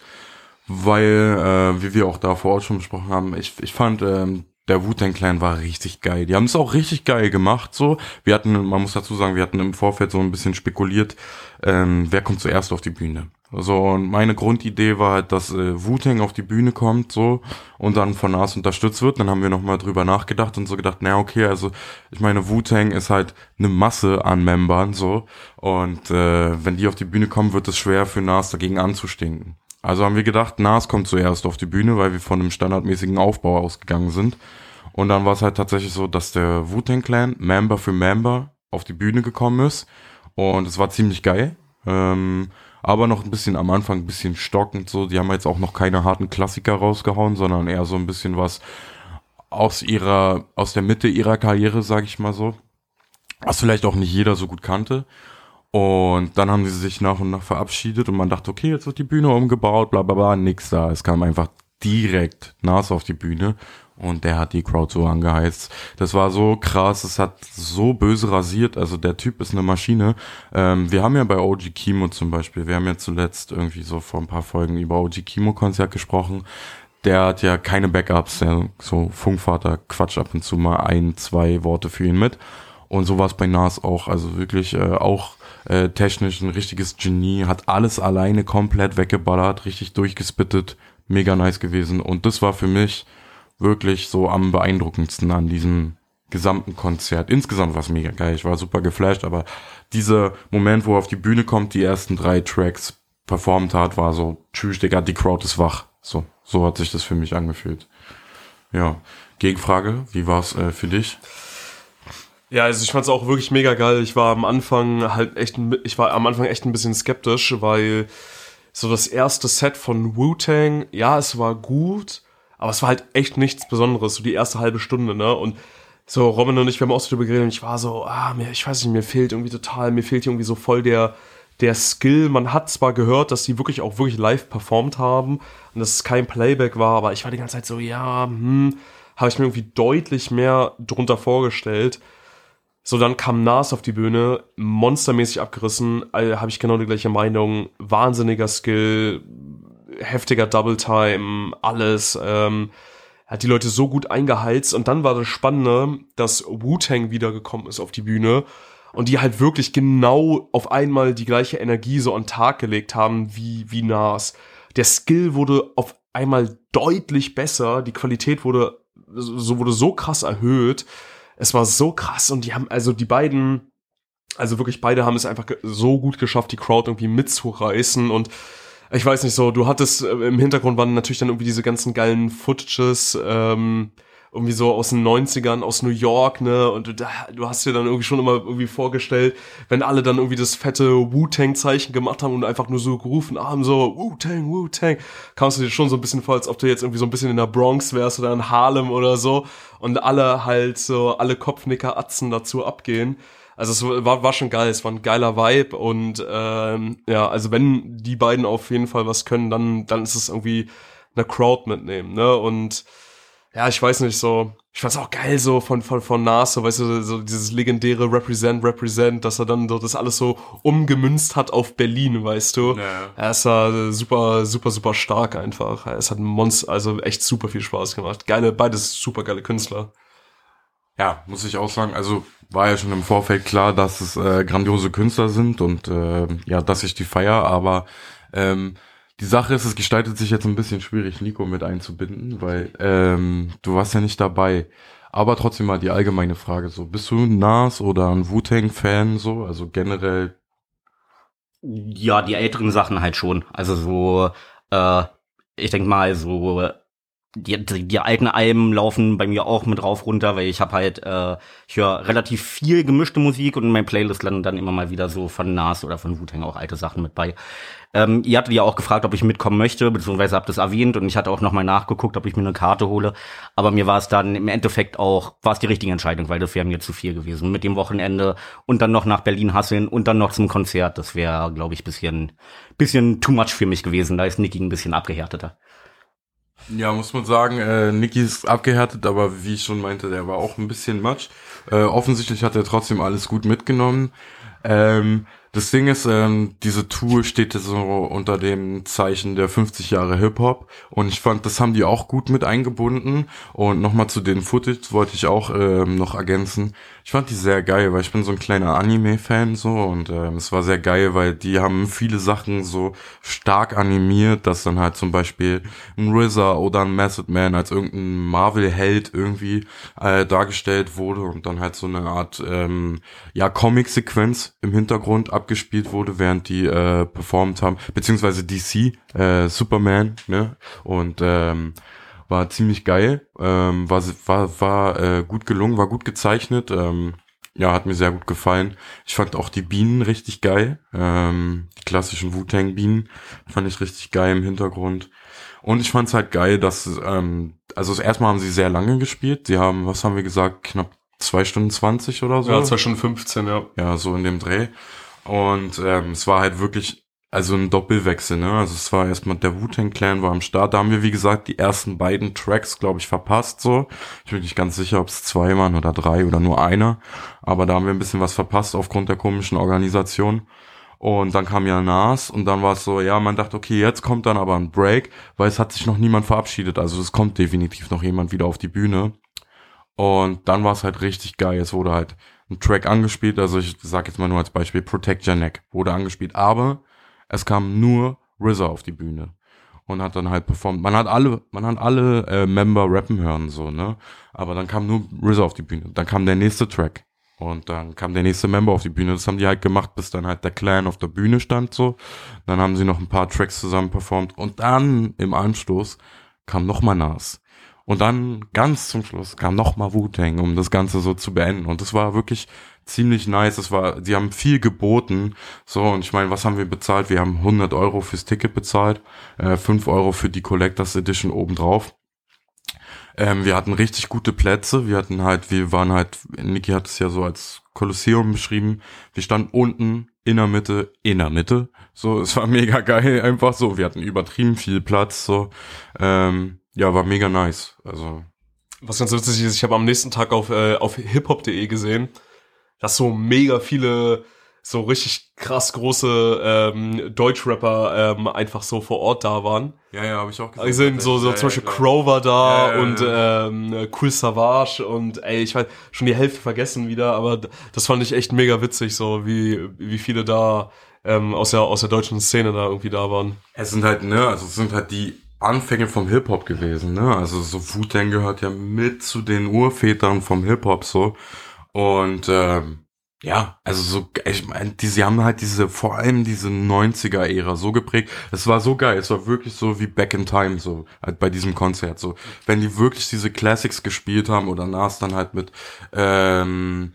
weil, äh, wie wir auch da vor Ort schon besprochen haben, ich, ich fand, ähm, der Wu-Tang Clan war richtig geil. Die haben es auch richtig geil gemacht, so. Wir hatten, man muss dazu sagen, wir hatten im Vorfeld so ein bisschen spekuliert, ähm, wer kommt zuerst auf die Bühne. So, und meine Grundidee war halt, dass äh, Wu-Tang auf die Bühne kommt, so, und dann von Nas unterstützt wird. Dann haben wir nochmal drüber nachgedacht und so gedacht, na okay, also, ich meine, Wu-Tang ist halt eine Masse an Membern, so, und äh, wenn die auf die Bühne kommen, wird es schwer für Nas dagegen anzustinken. Also haben wir gedacht, Nas kommt zuerst auf die Bühne, weil wir von einem standardmäßigen Aufbau ausgegangen sind. Und dann war es halt tatsächlich so, dass der Wu-Tang Clan Member für Member auf die Bühne gekommen ist. Und es war ziemlich geil. Ähm, aber noch ein bisschen am Anfang ein bisschen stockend so. Die haben jetzt auch noch keine harten Klassiker rausgehauen, sondern eher so ein bisschen was aus ihrer, aus der Mitte ihrer Karriere, sag ich mal so. Was vielleicht auch nicht jeder so gut kannte. Und dann haben sie sich nach und nach verabschiedet und man dachte, okay, jetzt wird die Bühne umgebaut, bla bla bla, nix da. Es kam einfach direkt Nas auf die Bühne und der hat die Crowd so angeheizt. Das war so krass, es hat so böse rasiert. Also der Typ ist eine Maschine. Ähm, wir haben ja bei OG Kimo zum Beispiel, wir haben ja zuletzt irgendwie so vor ein paar Folgen über OG Kimo Konzert gesprochen. Der hat ja keine Backups, der so Funkvater quatscht ab und zu mal ein, zwei Worte für ihn mit. Und so war es bei Nas auch. Also wirklich äh, auch äh, technisch ein richtiges Genie, hat alles alleine komplett weggeballert, richtig durchgespittet, mega nice gewesen. Und das war für mich wirklich so am beeindruckendsten an diesem gesamten Konzert. Insgesamt war es mega geil, ich war super geflasht, aber dieser Moment, wo er auf die Bühne kommt, die ersten drei Tracks performt hat, war so, tschüss, Digga, die Crowd ist wach. So, so hat sich das für mich angefühlt. Ja, Gegenfrage, wie war's äh, für dich? Ja, also ich fand's auch wirklich mega geil. Ich war am Anfang halt echt, ich war am Anfang echt ein bisschen skeptisch, weil so das erste Set von Wu-Tang, ja, es war gut, aber es war halt echt nichts Besonderes, so die erste halbe Stunde, ne? Und so Robin und ich, wir haben auch so drüber geredet und ich war so, ah, mir, ich weiß nicht, mir fehlt irgendwie total, mir fehlt irgendwie so voll der, der Skill. Man hat zwar gehört, dass die wirklich auch wirklich live performt haben und dass es kein Playback war, aber ich war die ganze Zeit so, ja, hm, habe ich mir irgendwie deutlich mehr drunter vorgestellt. So, dann kam Nas auf die Bühne, monstermäßig abgerissen, äh, habe ich genau die gleiche Meinung, wahnsinniger Skill, heftiger Double Time, alles, ähm, hat die Leute so gut eingeheizt und dann war das Spannende, dass Wu-Tang wiedergekommen ist auf die Bühne und die halt wirklich genau auf einmal die gleiche Energie so an Tag gelegt haben wie, wie Nas. Der Skill wurde auf einmal deutlich besser, die Qualität wurde so, wurde so krass erhöht, es war so krass und die haben, also die beiden, also wirklich beide haben es einfach so gut geschafft, die Crowd irgendwie mitzureißen und ich weiß nicht so, du hattest äh, im Hintergrund waren natürlich dann irgendwie diese ganzen geilen Footages, ähm, irgendwie so aus den 90ern, aus New York, ne? Und du, du hast dir dann irgendwie schon immer irgendwie vorgestellt, wenn alle dann irgendwie das fette Wu-Tang-Zeichen gemacht haben und einfach nur so gerufen haben, so Wu-Tang, Wu-Tang, kamst du dir schon so ein bisschen vor, als ob du jetzt irgendwie so ein bisschen in der Bronx wärst oder in Harlem oder so und alle halt so, alle Kopfnicker-Atzen dazu abgehen. Also es war, war schon geil, es war ein geiler Vibe und ähm, ja, also wenn die beiden auf jeden Fall was können, dann, dann ist es irgendwie eine Crowd mitnehmen, ne? Und ja, ich weiß nicht, so, ich fand's auch geil so von, von, von Nas, so, weißt du, so dieses legendäre Represent, Represent, dass er dann so das alles so umgemünzt hat auf Berlin, weißt du. Ja. Er ist da super, super, super stark einfach. Es hat ein Monster, also echt super viel Spaß gemacht. Geile, beides super geile Künstler. Ja, muss ich auch sagen, also war ja schon im Vorfeld klar, dass es äh, grandiose Künstler sind und äh, ja, dass ich die feier, aber ähm, die Sache ist, es gestaltet sich jetzt ein bisschen schwierig, Nico mit einzubinden, weil ähm, du warst ja nicht dabei. Aber trotzdem mal die allgemeine Frage so, bist du ein Nas oder ein Wu-Tang-Fan so, also generell? Ja, die älteren Sachen halt schon. Also so, äh, ich denk mal so die, die, die alten Alben laufen bei mir auch mit rauf runter, weil ich habe halt, äh, ich höre relativ viel gemischte Musik und in meinem Playlist landen dann immer mal wieder so von Nas oder von Wu-Tang auch alte Sachen mit bei. Ähm, ihr hattet ja auch gefragt, ob ich mitkommen möchte, beziehungsweise habt es erwähnt und ich hatte auch nochmal nachgeguckt, ob ich mir eine Karte hole. Aber mir war es dann im Endeffekt auch, war es die richtige Entscheidung, weil das wäre mir zu viel gewesen. Mit dem Wochenende und dann noch nach Berlin hasseln und dann noch zum Konzert, das wäre, glaube ich, bisschen, bisschen too much für mich gewesen. Da ist Niki ein bisschen abgehärteter. Ja, muss man sagen, äh, Niki ist abgehärtet, aber wie ich schon meinte, der war auch ein bisschen matsch. Äh, offensichtlich hat er trotzdem alles gut mitgenommen. Ähm, das Ding ist, ähm, diese Tour steht so unter dem Zeichen der 50 Jahre Hip-Hop und ich fand, das haben die auch gut mit eingebunden und nochmal zu den Footage wollte ich auch ähm, noch ergänzen. Ich fand die sehr geil, weil ich bin so ein kleiner Anime-Fan so und ähm, es war sehr geil, weil die haben viele Sachen so stark animiert, dass dann halt zum Beispiel ein RZA oder ein Method Man als irgendein Marvel-Held irgendwie äh, dargestellt wurde und dann halt so eine Art ähm, ja Comic-Sequenz im Hintergrund ab abgespielt wurde, während die äh, performt haben, beziehungsweise DC, äh, Superman, ne? Und ähm, war ziemlich geil, ähm, war war war äh, gut gelungen, war gut gezeichnet, ähm, ja, hat mir sehr gut gefallen. Ich fand auch die Bienen richtig geil, ähm, die klassischen Wu-Tang-Bienen fand ich richtig geil im Hintergrund. Und ich fand's halt geil, dass, ähm, also erstmal haben sie sehr lange gespielt. Sie haben, was haben wir gesagt, knapp zwei Stunden zwanzig oder so. Ja, zwei Stunden 15, ja. Ja, so in dem Dreh. Und ähm, es war halt wirklich, also ein Doppelwechsel, ne? Also es war erstmal der Wu-Tang Clan war am Start. Da haben wir, wie gesagt, die ersten beiden Tracks, glaube ich, verpasst. So, ich bin nicht ganz sicher, ob es zwei waren oder drei oder nur einer. Aber da haben wir ein bisschen was verpasst aufgrund der komischen Organisation. Und dann kam ja Nas und dann war es so, ja, man dachte, okay, jetzt kommt dann aber ein Break, weil es hat sich noch niemand verabschiedet. Also es kommt definitiv noch jemand wieder auf die Bühne. Und dann war es halt richtig geil. Es wurde halt ein Track angespielt, also ich sag jetzt mal nur als Beispiel, Protect Your Neck wurde angespielt, aber es kam nur RZA auf die Bühne und hat dann halt performt. Man hat alle, man hat alle äh, Member rappen hören, so, ne? Aber dann kam nur RZA auf die Bühne. Dann kam der nächste Track. Und dann kam der nächste Member auf die Bühne. Das haben die halt gemacht, bis dann halt der Clan auf der Bühne stand, so. Dann haben sie noch ein paar Tracks zusammen performt. Und dann im Anschluss kam nochmal Nas. Und dann ganz zum Schluss kam nochmal Wu-Tang, um das Ganze so zu beenden. Und das war wirklich ziemlich nice. Das war, sie haben viel geboten. So, und ich meine, was haben wir bezahlt? Wir haben 100 Euro fürs Ticket bezahlt, äh, 5 Euro für die Collectors Edition obendrauf. Ähm, wir hatten richtig gute Plätze. Wir hatten halt, wir waren halt, Niki hat es ja so als Kolosseum beschrieben. Wir standen unten in der Mitte, in der Mitte. So, *laughs* es war mega geil, einfach so. Wir hatten übertrieben viel Platz. So, ähm, ja, war mega nice. Also. Was ganz witzig ist, ich habe am nächsten Tag auf, äh, auf hiphop.de gesehen, dass so mega viele so richtig krass große ähm, Deutschrapper ähm, einfach so vor Ort da waren. Ja, ja, habe ich auch gesehen. Also sind so, so ja, zum Beispiel ja, Crow war da ja, und ähm, Cool Savage und ey, ich weiß schon die Hälfte vergessen wieder, aber das fand ich echt mega witzig, so wie wie viele da ähm, aus der aus der deutschen Szene da irgendwie da waren. Es sind halt ne, also es sind halt die Anfänge vom Hip-Hop gewesen, ne? Also so Wu-Tang gehört ja mit zu den Urvätern vom Hip-Hop so. Und ähm, ja, also so, ich meine, die, sie haben halt diese, vor allem diese 90er-Ära so geprägt. Es war so geil, es war wirklich so wie Back in Time, so halt bei diesem Konzert. So, wenn die wirklich diese Classics gespielt haben oder Nas dann halt mit ähm,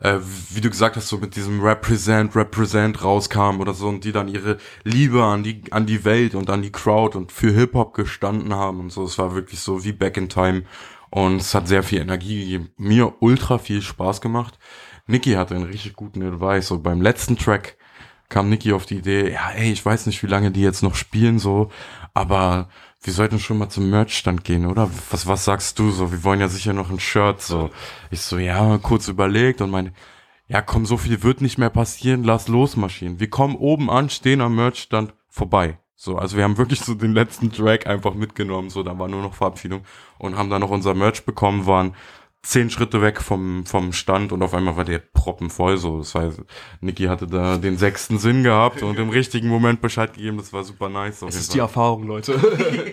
äh, wie du gesagt hast, so mit diesem Represent, Represent rauskam oder so und die dann ihre Liebe an die, an die Welt und an die Crowd und für Hip-Hop gestanden haben und so. Es war wirklich so wie Back in Time und es hat sehr viel Energie gegeben. Mir ultra viel Spaß gemacht. Niki hatte einen richtig guten Advice. So beim letzten Track kam Niki auf die Idee, ja, ey, ich weiß nicht, wie lange die jetzt noch spielen, so, aber wir sollten schon mal zum Merchstand gehen, oder? Was, was sagst du so? Wir wollen ja sicher noch ein Shirt, so. Ich so, ja, kurz überlegt und meine, ja, komm, so viel wird nicht mehr passieren, lass losmarschieren. Wir kommen oben an, stehen am Merchstand vorbei. So, also wir haben wirklich so den letzten Track einfach mitgenommen, so, da war nur noch Verabschiedung und haben dann noch unser Merch bekommen, waren zehn Schritte weg vom, vom Stand und auf einmal war der Proppen voll so. Das heißt, Niki hatte da den sechsten Sinn gehabt und im richtigen Moment Bescheid gegeben. Das war super nice. Es ist Fall. die Erfahrung, Leute.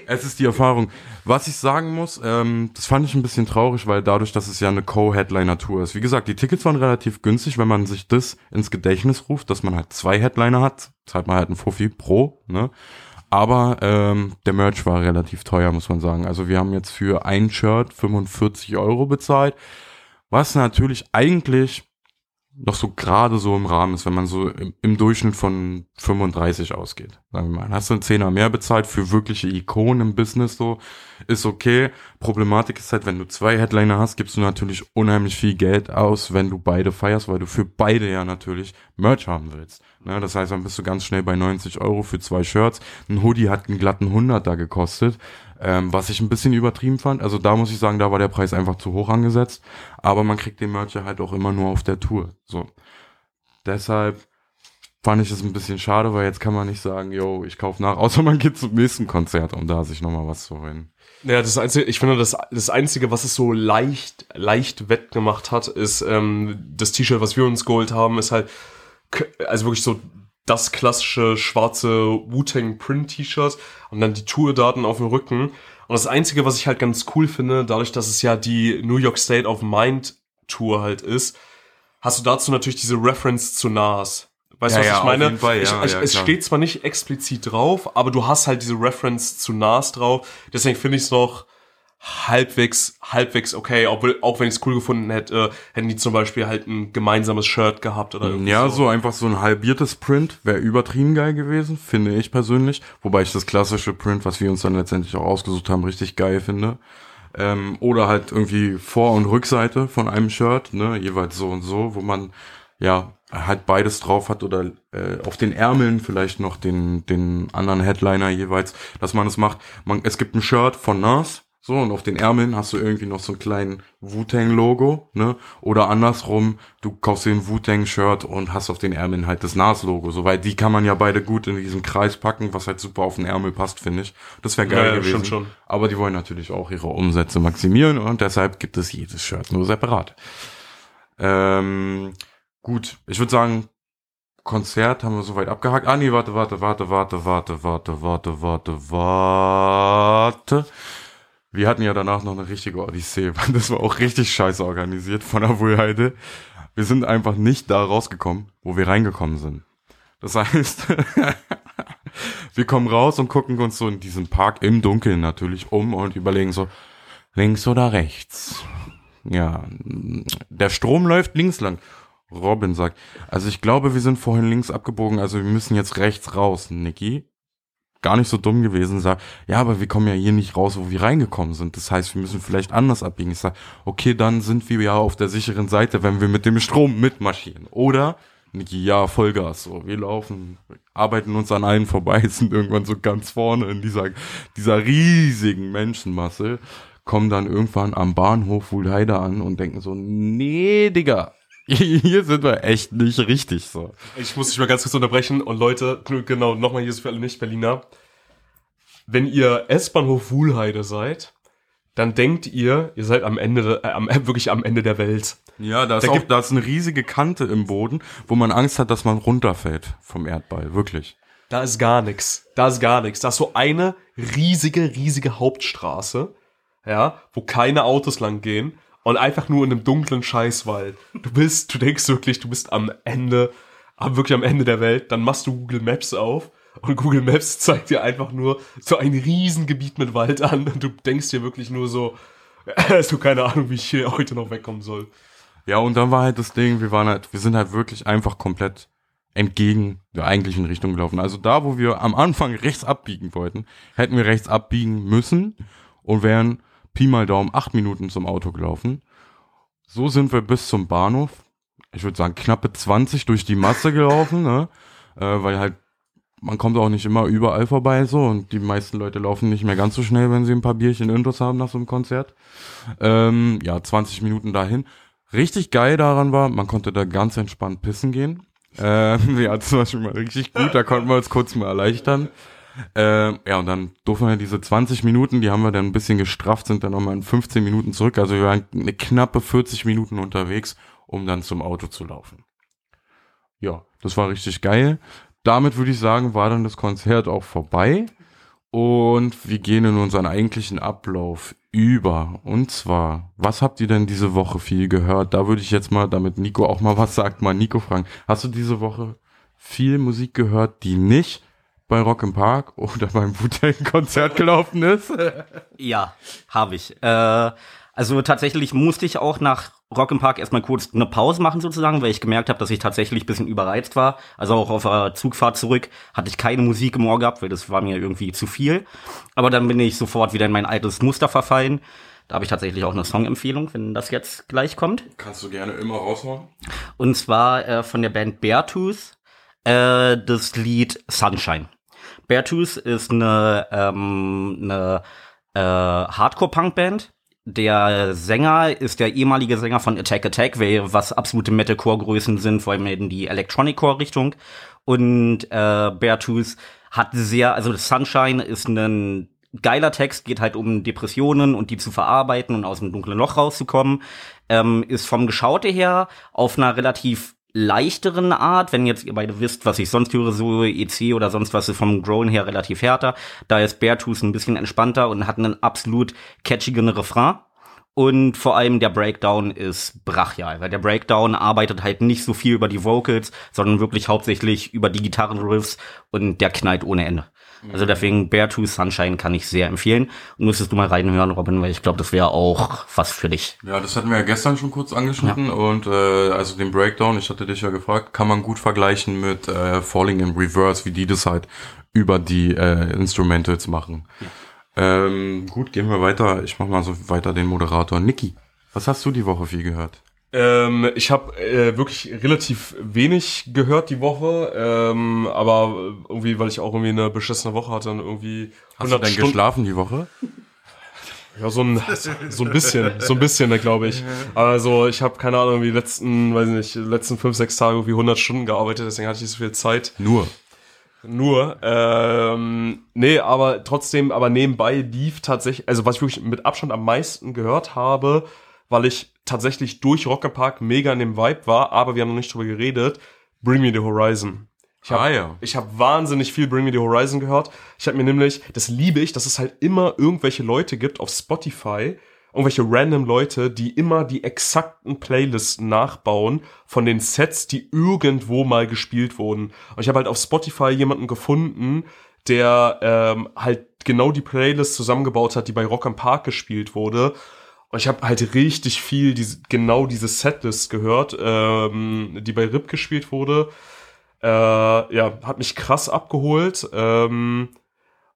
*laughs* es ist die Erfahrung. Was ich sagen muss, ähm, das fand ich ein bisschen traurig, weil dadurch, dass es ja eine Co-Headliner-Tour ist. Wie gesagt, die Tickets waren relativ günstig, wenn man sich das ins Gedächtnis ruft, dass man halt zwei Headliner hat. Zahlt man halt ein Fuffi pro, ne? Aber ähm, der Merch war relativ teuer, muss man sagen. Also wir haben jetzt für ein Shirt 45 Euro bezahlt, was natürlich eigentlich noch so gerade so im Rahmen ist, wenn man so im, im, Durchschnitt von 35 ausgeht. Sagen wir mal, hast du einen Zehner mehr bezahlt für wirkliche Ikonen im Business so, ist okay. Problematik ist halt, wenn du zwei Headliner hast, gibst du natürlich unheimlich viel Geld aus, wenn du beide feierst, weil du für beide ja natürlich Merch haben willst. Ne, das heißt, dann bist du ganz schnell bei 90 Euro für zwei Shirts. Ein Hoodie hat einen glatten 100 da gekostet ähm, was ich ein bisschen übertrieben fand. Also da muss ich sagen, da war der Preis einfach zu hoch angesetzt. Aber man kriegt den Merch ja halt auch immer nur auf der Tour. So. Deshalb fand ich es ein bisschen schade, weil jetzt kann man nicht sagen, yo, ich kaufe nach, *laughs* außer man geht zum nächsten Konzert, um da sich nochmal was zu holen. Ja, das Einzige, ich finde, das, das Einzige, was es so leicht, leicht wettgemacht hat, ist ähm, das T-Shirt, was wir uns geholt haben, ist halt, also wirklich so das klassische schwarze Wu-Tang Print T-Shirt und dann die Tourdaten auf dem Rücken. Und das Einzige, was ich halt ganz cool finde, dadurch, dass es ja die New York State of Mind Tour halt ist, hast du dazu natürlich diese Reference zu Nas. Weißt du, Ja, was ja, ich meine? Fall, ja, ich, ich, es steht zwar nicht explizit drauf, aber du hast halt diese Reference zu Nas drauf. Deswegen finde ich es noch halbwegs, halbwegs okay. Obwohl, auch wenn ich es cool gefunden hätte, hätten die zum Beispiel halt ein gemeinsames Shirt gehabt oder irgendwie Ja, so einfach so ein halbiertes Print wäre übertrieben geil gewesen, finde ich persönlich. Wobei ich das klassische Print, was wir uns dann letztendlich auch ausgesucht haben, richtig geil finde. Ähm, oder halt irgendwie Vor- und Rückseite von einem Shirt, ne, jeweils so und so, wo man ja halt beides drauf hat oder äh, auf den Ärmeln vielleicht noch den den anderen Headliner jeweils, dass man es macht. Man, es gibt ein Shirt von Nas, so, und auf den Ärmeln hast du irgendwie noch so einen kleinen Wu-Tang-Logo, ne? Oder andersrum, du kaufst dir ein Wu-Tang-Shirt und hast auf den Ärmeln halt das Nas-Logo. So, weil die kann man ja beide gut in diesen Kreis packen, was halt super auf den Ärmel passt, finde ich. Das wäre geil Ja, ja, gewesen. stimmt schon. Aber die wollen natürlich auch ihre Umsätze maximieren und deshalb gibt es jedes Shirt nur separat. Ähm, gut, ich würde sagen, Konzert haben wir soweit abgehakt. Ah, nee, warte, warte, warte, warte, warte, warte, warte, warte, warte. Wir hatten ja danach noch eine richtige Odyssee. *laughs* Das war auch richtig scheiße organisiert von der Wohlheide. Wir sind einfach nicht da rausgekommen, wo wir reingekommen sind. Das heißt, *laughs* wir kommen raus und gucken uns so in diesem Park im Dunkeln natürlich um und überlegen so, links oder rechts. Ja, der Strom läuft links lang. Robin sagt, also ich glaube, wir sind vorhin links abgebogen, also wir müssen jetzt rechts raus, Niki. Gar nicht so dumm gewesen, sagt, ja, aber wir kommen ja hier nicht raus, wo wir reingekommen sind. Das heißt, wir müssen vielleicht anders abbiegen. Ich sag, okay, dann sind wir ja auf der sicheren Seite, wenn wir mit dem Strom mitmarschieren. Oder, Niki, ja, Vollgas, so, wir laufen, arbeiten uns an allen vorbei, *laughs* sind irgendwann so ganz vorne in dieser, dieser riesigen Menschenmasse, kommen dann irgendwann am Bahnhof Wulheide an und denken so, nee, Digga, *laughs* hier sind wir echt nicht richtig so. Ich muss dich mal ganz kurz unterbrechen und Leute, genau, nochmal hier ist für alle Nicht-Berliner. Wenn ihr S-Bahnhof Wuhlheide seid, dann denkt ihr, ihr seid am Ende, äh, am, *laughs* wirklich am Ende der Welt. Ja, da ist Da auch, gibt- da ist eine riesige Kante im Boden, wo man Angst hat, dass man runterfällt vom Erdball, wirklich. Da ist gar nichts. Da ist gar nichts. Da ist so eine riesige, riesige Hauptstraße, ja, wo keine Autos lang gehen und einfach nur in einem dunklen Scheißwald. Du bist, du denkst wirklich, du bist am Ende, wirklich am Ende der Welt. Dann machst du Google Maps auf und Google Maps *laughs* zeigt dir einfach nur so ein Riesengebiet mit Wald an und du denkst dir wirklich nur so, *laughs* hast du keine Ahnung, wie ich hier heute noch wegkommen soll. Ja, und dann war halt das Ding, wir waren halt, wir sind halt wirklich einfach komplett entgegen der eigentlichen Richtung gelaufen. Also da, wo wir am Anfang *laughs* rechts abbiegen wollten, hätten wir rechts abbiegen müssen und wären Pi mal Daumen acht Minuten zum Auto gelaufen. So sind wir bis zum Bahnhof. Ich würde sagen, knappe 20 durch die Masse gelaufen, ne? Äh, weil halt, man kommt auch nicht immer überall vorbei so und die meisten Leute laufen nicht mehr ganz so schnell, wenn sie ein paar Bierchen Intus haben nach so einem Konzert. Ähm, ja, 20 Minuten dahin. Richtig geil daran war, man konnte da ganz entspannt pissen gehen. Ähm, *laughs* ja, das war schon mal richtig gut, da konnten wir uns kurz mal erleichtern. Ähm, ja, und dann durften wir diese 20 Minuten, die haben wir dann ein bisschen gestrafft, sind dann nochmal in 15 Minuten zurück. Also wir waren eine knappe 40 Minuten unterwegs, um dann zum Auto zu laufen. Ja, das war richtig geil. Damit würde ich sagen, war dann das Konzert auch vorbei. Und wir gehen in unseren eigentlichen Ablauf über. Und zwar, was habt ihr denn diese Woche viel gehört? Da würde ich jetzt mal, damit Nico auch mal was sagt, mal Nico fragen. Hast du diese Woche viel Musik gehört, die nicht bei Rock im Park oder beim Wu-Tang-Konzert gelaufen ist? Ja, habe ich. Äh, also tatsächlich musste ich auch nach Rock im Park erstmal kurz eine Pause machen sozusagen, weil ich gemerkt habe, dass ich tatsächlich ein bisschen überreizt war. Also auch auf der Zugfahrt zurück hatte ich keine Musik im Ohr gehabt, weil das war mir irgendwie zu viel. Aber dann bin ich sofort wieder in mein altes Muster verfallen. Da habe ich tatsächlich auch eine Songempfehlung, wenn das jetzt gleich kommt. Kannst du gerne immer raushauen. Und zwar äh, von der Band Beartooth äh, das Lied Sunshine. Beartooth ist eine, ähm, eine äh, Hardcore-Punk-Band. Der Sänger ist der ehemalige Sänger von Attack Attack, was absolute Metalcore-Größen sind, vor allem in die Electronic-Core-Richtung. Und äh, Beartooth hat sehr, also Sunshine ist ein geiler Text, geht halt um Depressionen und die zu verarbeiten und aus dem dunklen Loch rauszukommen. Ähm, ist vom Geschaute her auf einer relativ leichteren Art, wenn jetzt ihr beide wisst, was ich sonst höre, so EC oder sonst was ist vom Grown her relativ härter. Da ist Beartooth ein bisschen entspannter und hat einen absolut catchigen Refrain. Und vor allem der Breakdown ist brachial, weil der Breakdown arbeitet halt nicht so viel über die Vocals, sondern wirklich hauptsächlich über die Gitarrenriffs und der knallt ohne Ende. Also deswegen Bear to Sunshine kann ich sehr empfehlen. Und müsstest du mal reinhören, Robin, weil ich glaube, das wäre auch was für dich. Ja, das hatten wir ja gestern schon kurz angeschnitten und äh, also den Breakdown, ich hatte dich ja gefragt, kann man gut vergleichen mit äh, Falling in Reverse, wie die das halt über die äh, Instrumentals machen. Ähm, gut, gehen wir weiter. Ich mach mal so weiter den Moderator. Niki, was hast du die Woche viel gehört? Ähm, ich habe äh, wirklich relativ wenig gehört die Woche, ähm, aber irgendwie, weil ich auch irgendwie eine beschissene Woche hatte und irgendwie Hast du denn Stunden- geschlafen die Woche? Ja, so ein, so ein bisschen, so ein bisschen, ne, glaube ich. Also ich habe keine Ahnung, die letzten, weiß ich nicht, letzten fünf, sechs Tage irgendwie 100 Stunden gearbeitet, deswegen hatte ich nicht so viel Zeit. Nur. Nur, ähm, nee, aber trotzdem, aber nebenbei lief tatsächlich, also was ich wirklich mit Abstand am meisten gehört habe, weil ich tatsächlich durch Rock am Park mega in dem Vibe war, aber wir haben noch nicht drüber geredet, Bring Me the Horizon. Ich habe Ah, ja. ich hab wahnsinnig viel Bring Me the Horizon gehört. Ich habe mir nämlich, das liebe ich, dass es halt immer irgendwelche Leute gibt auf Spotify, irgendwelche random Leute, die immer die exakten Playlisten nachbauen von den Sets, die irgendwo mal gespielt wurden. Und ich habe halt auf Spotify jemanden gefunden, der ähm, halt genau die Playlist zusammengebaut hat, die bei Rock am Park gespielt wurde. Ich habe halt richtig viel diese, genau diese Setlist gehört, ähm, die bei RIP gespielt wurde. Äh, ja, hat mich krass abgeholt. Ähm,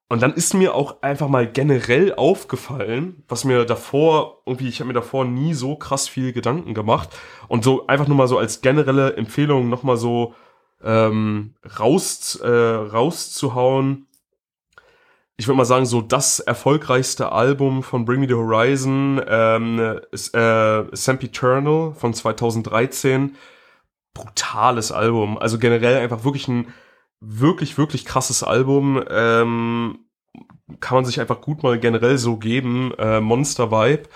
und dann ist mir auch einfach mal generell aufgefallen, was mir davor, irgendwie, ich habe mir davor nie so krass viel Gedanken gemacht. Und so einfach nur mal so als generelle Empfehlung nochmal so ähm, raus, äh, rauszuhauen. Ich würde mal sagen, so das erfolgreichste Album von Bring Me the Horizon ähm, ist äh, Sempiternal von 2013 brutales Album. Also generell einfach wirklich ein wirklich, wirklich krasses Album. Ähm, kann man sich einfach gut mal generell so geben. Äh, Monster Vibe.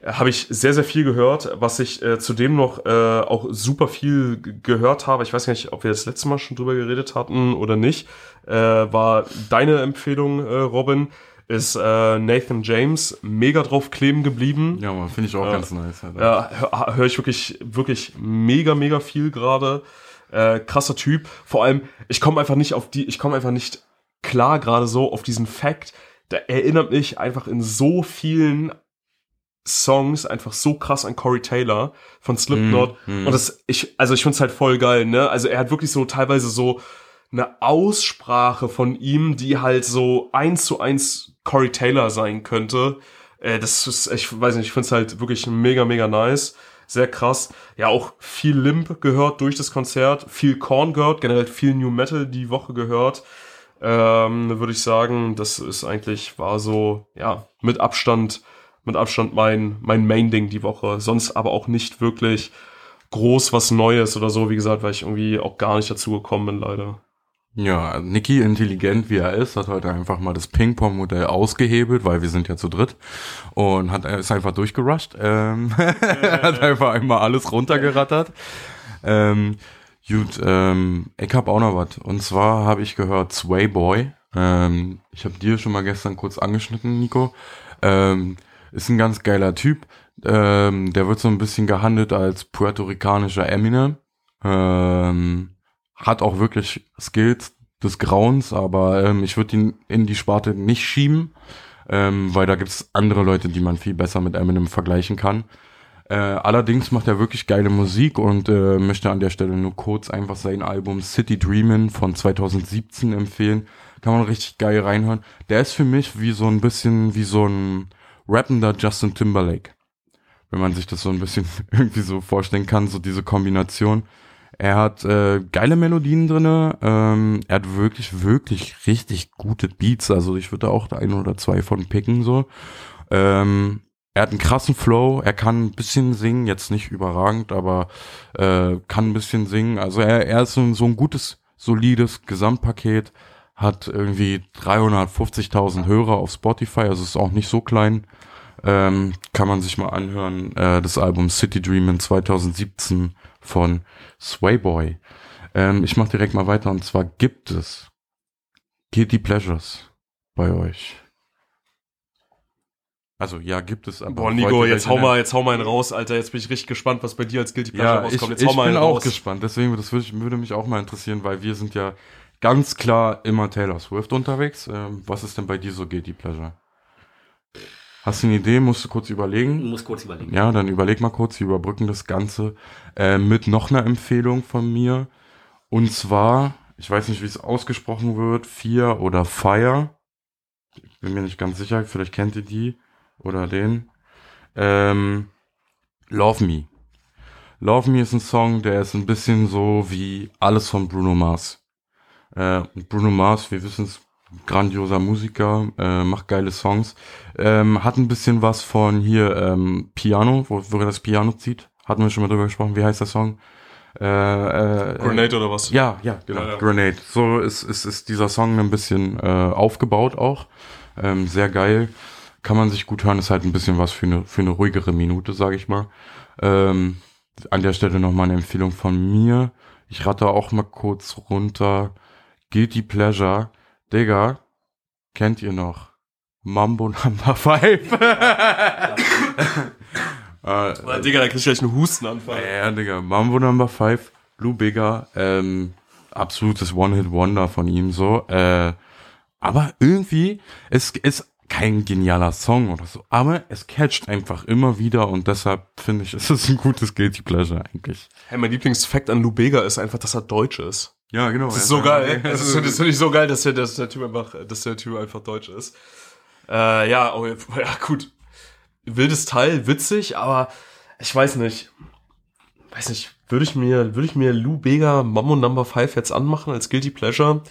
Äh, Habe ich sehr, sehr viel gehört. Was ich äh, zudem noch äh, auch super viel gehört habe, ich weiß gar nicht, ob wir das letzte Mal schon drüber geredet hatten oder nicht, äh, war deine Empfehlung, äh, Robin, ist äh, Nathan James mega drauf kleben geblieben. Ja, finde ich auch Ja. ganz nice. Alter. Ja, höre hör ich wirklich, wirklich mega, mega viel gerade. Äh, krasser Typ. Vor allem, ich komme einfach nicht auf die, ich komme einfach nicht klar gerade so auf diesen Fact. Der erinnert mich einfach in so vielen Songs einfach so krass an Corey Taylor von Slipknot. Mm, mm. Und das, ich, also ich find's halt voll geil, ne? Also er hat wirklich so teilweise so eine Aussprache von ihm, die halt so eins zu eins Corey Taylor sein könnte. Äh, das ist, ich weiß nicht, ich find's halt wirklich mega, mega nice. Sehr krass. Ja, auch viel Limp gehört durch das Konzert, viel Korn gehört, generell viel New Metal die Woche gehört. Ähm, würde ich sagen, das ist eigentlich, war so, ja, mit Abstand, mit Abstand mein, mein Main-Ding die Woche. Sonst aber auch nicht wirklich groß was Neues oder so, wie gesagt, weil ich irgendwie auch gar nicht dazu gekommen bin, leider. Ja, Niki, intelligent wie er ist, hat heute einfach mal das Ping-Pong-Modell ausgehebelt, weil wir sind ja zu dritt und hat ist einfach durchgerusht. Ähm, *laughs* hat einfach einmal alles runtergerattert. Ähm, gut, ähm, ich habe auch noch was. Und zwar habe ich gehört Sway Boy. Ähm, ich habe dir schon mal gestern kurz angeschnitten, Nico. Ähm, ist ein ganz geiler Typ. Ähm, der wird so ein bisschen gehandelt als puerto-ricanischer Eminem. Ähm, hat auch wirklich Skills des Grauens, aber ähm, ich würde ihn in die Sparte nicht schieben, ähm, weil da gibt's andere Leute, die man viel besser mit Eminem vergleichen kann. Äh, allerdings macht er wirklich geile Musik und äh, möchte an der Stelle nur kurz einfach sein Album City Dreamin' von 2017 empfehlen. Kann man richtig geil reinhören. Der ist für mich wie so ein bisschen wie so ein rappender Justin Timberlake. Wenn man sich das so ein bisschen *laughs* irgendwie so vorstellen kann, so diese Kombination. Er hat äh, geile Melodien drinne. Ähm, er hat wirklich, wirklich richtig gute Beats. Also ich würde auch ein oder zwei von picken so. Ähm, er hat einen krassen Flow. Er kann ein bisschen singen, jetzt nicht überragend, aber äh, kann ein bisschen singen. Also er, er ist so, so ein gutes, solides Gesamtpaket. Hat irgendwie 350.000 Hörer auf Spotify. Also ist auch nicht so klein. Ähm, kann man sich mal anhören. Äh, das Album City Dreamin' 2017 von Swayboy. Ähm, ich mache direkt mal weiter und zwar gibt es Guilty Pleasures bei euch. Also ja, gibt es. Aber Boah, Nico, jetzt hau mal, jetzt hau mal einen raus, Alter. Jetzt bin ich richtig gespannt, was bei dir als Guilty Pleasure Ja, ich, rauskommt. Jetzt ich hau mal bin einen auch raus. gespannt. Deswegen das würde, ich- würde mich auch mal interessieren, weil wir sind ja ganz klar immer Taylor Swift unterwegs. Ähm, was ist denn bei dir so Guilty Pleasure? Hast du eine Idee? Musst du kurz überlegen? muss kurz überlegen. Ja, dann überleg mal kurz, wir überbrücken das Ganze äh, mit noch einer Empfehlung von mir. Und zwar, ich weiß nicht, wie es ausgesprochen wird, Fear oder Fire. Ich bin mir nicht ganz sicher, vielleicht kennt ihr die oder den. Ähm, Love Me. Love Me ist ein Song, der ist ein bisschen so wie alles von Bruno Mars. Äh, Bruno Mars, wir wissen es, grandioser Musiker, äh, macht geile Songs. Ähm, hat ein bisschen was von hier ähm, Piano, wo, wo er das Piano zieht. Hatten wir schon mal drüber gesprochen. Wie heißt der Song? Äh, äh, Grenade oder was? ja, ja, genau. Ja, ja. Grenade. So ist, ist, ist dieser Song ein bisschen äh, aufgebaut auch. Ähm, sehr geil. Kann man sich gut hören. Ist halt ein bisschen was für eine, für eine ruhigere Minute, sage ich mal. Ähm, an der Stelle nochmal eine Empfehlung von mir. Ich rate auch mal kurz runter. Guilty Pleasure. Digga, kennt ihr noch? Mambo Number 5. *laughs* äh, Digga, da krieg ich gleich einen Hustenanfall. ja, Digga, Mambo Number 5, Lou Bigger, ähm, absolutes One-Hit-Wonder von ihm so. Äh, aber irgendwie, es ist kein genialer Song oder so, aber es catcht einfach immer wieder und deshalb finde ich, *laughs* es ist ein gutes Guilty Pleasure eigentlich. Hey, mein Lieblingsfakt an Lubega ist einfach, dass er deutsch ist. Ja, genau. Das ist so geil. Das ist, das finde ich so geil, dass der, dass der Typ einfach, dass der Typ einfach deutsch ist. Äh, ja, oh, ja, gut. Wildes Teil, witzig, aber ich weiß nicht. Weiß nicht, würde ich mir, würde ich mir Lou Bega Mammo Number 5 jetzt anmachen als Guilty Pleasure?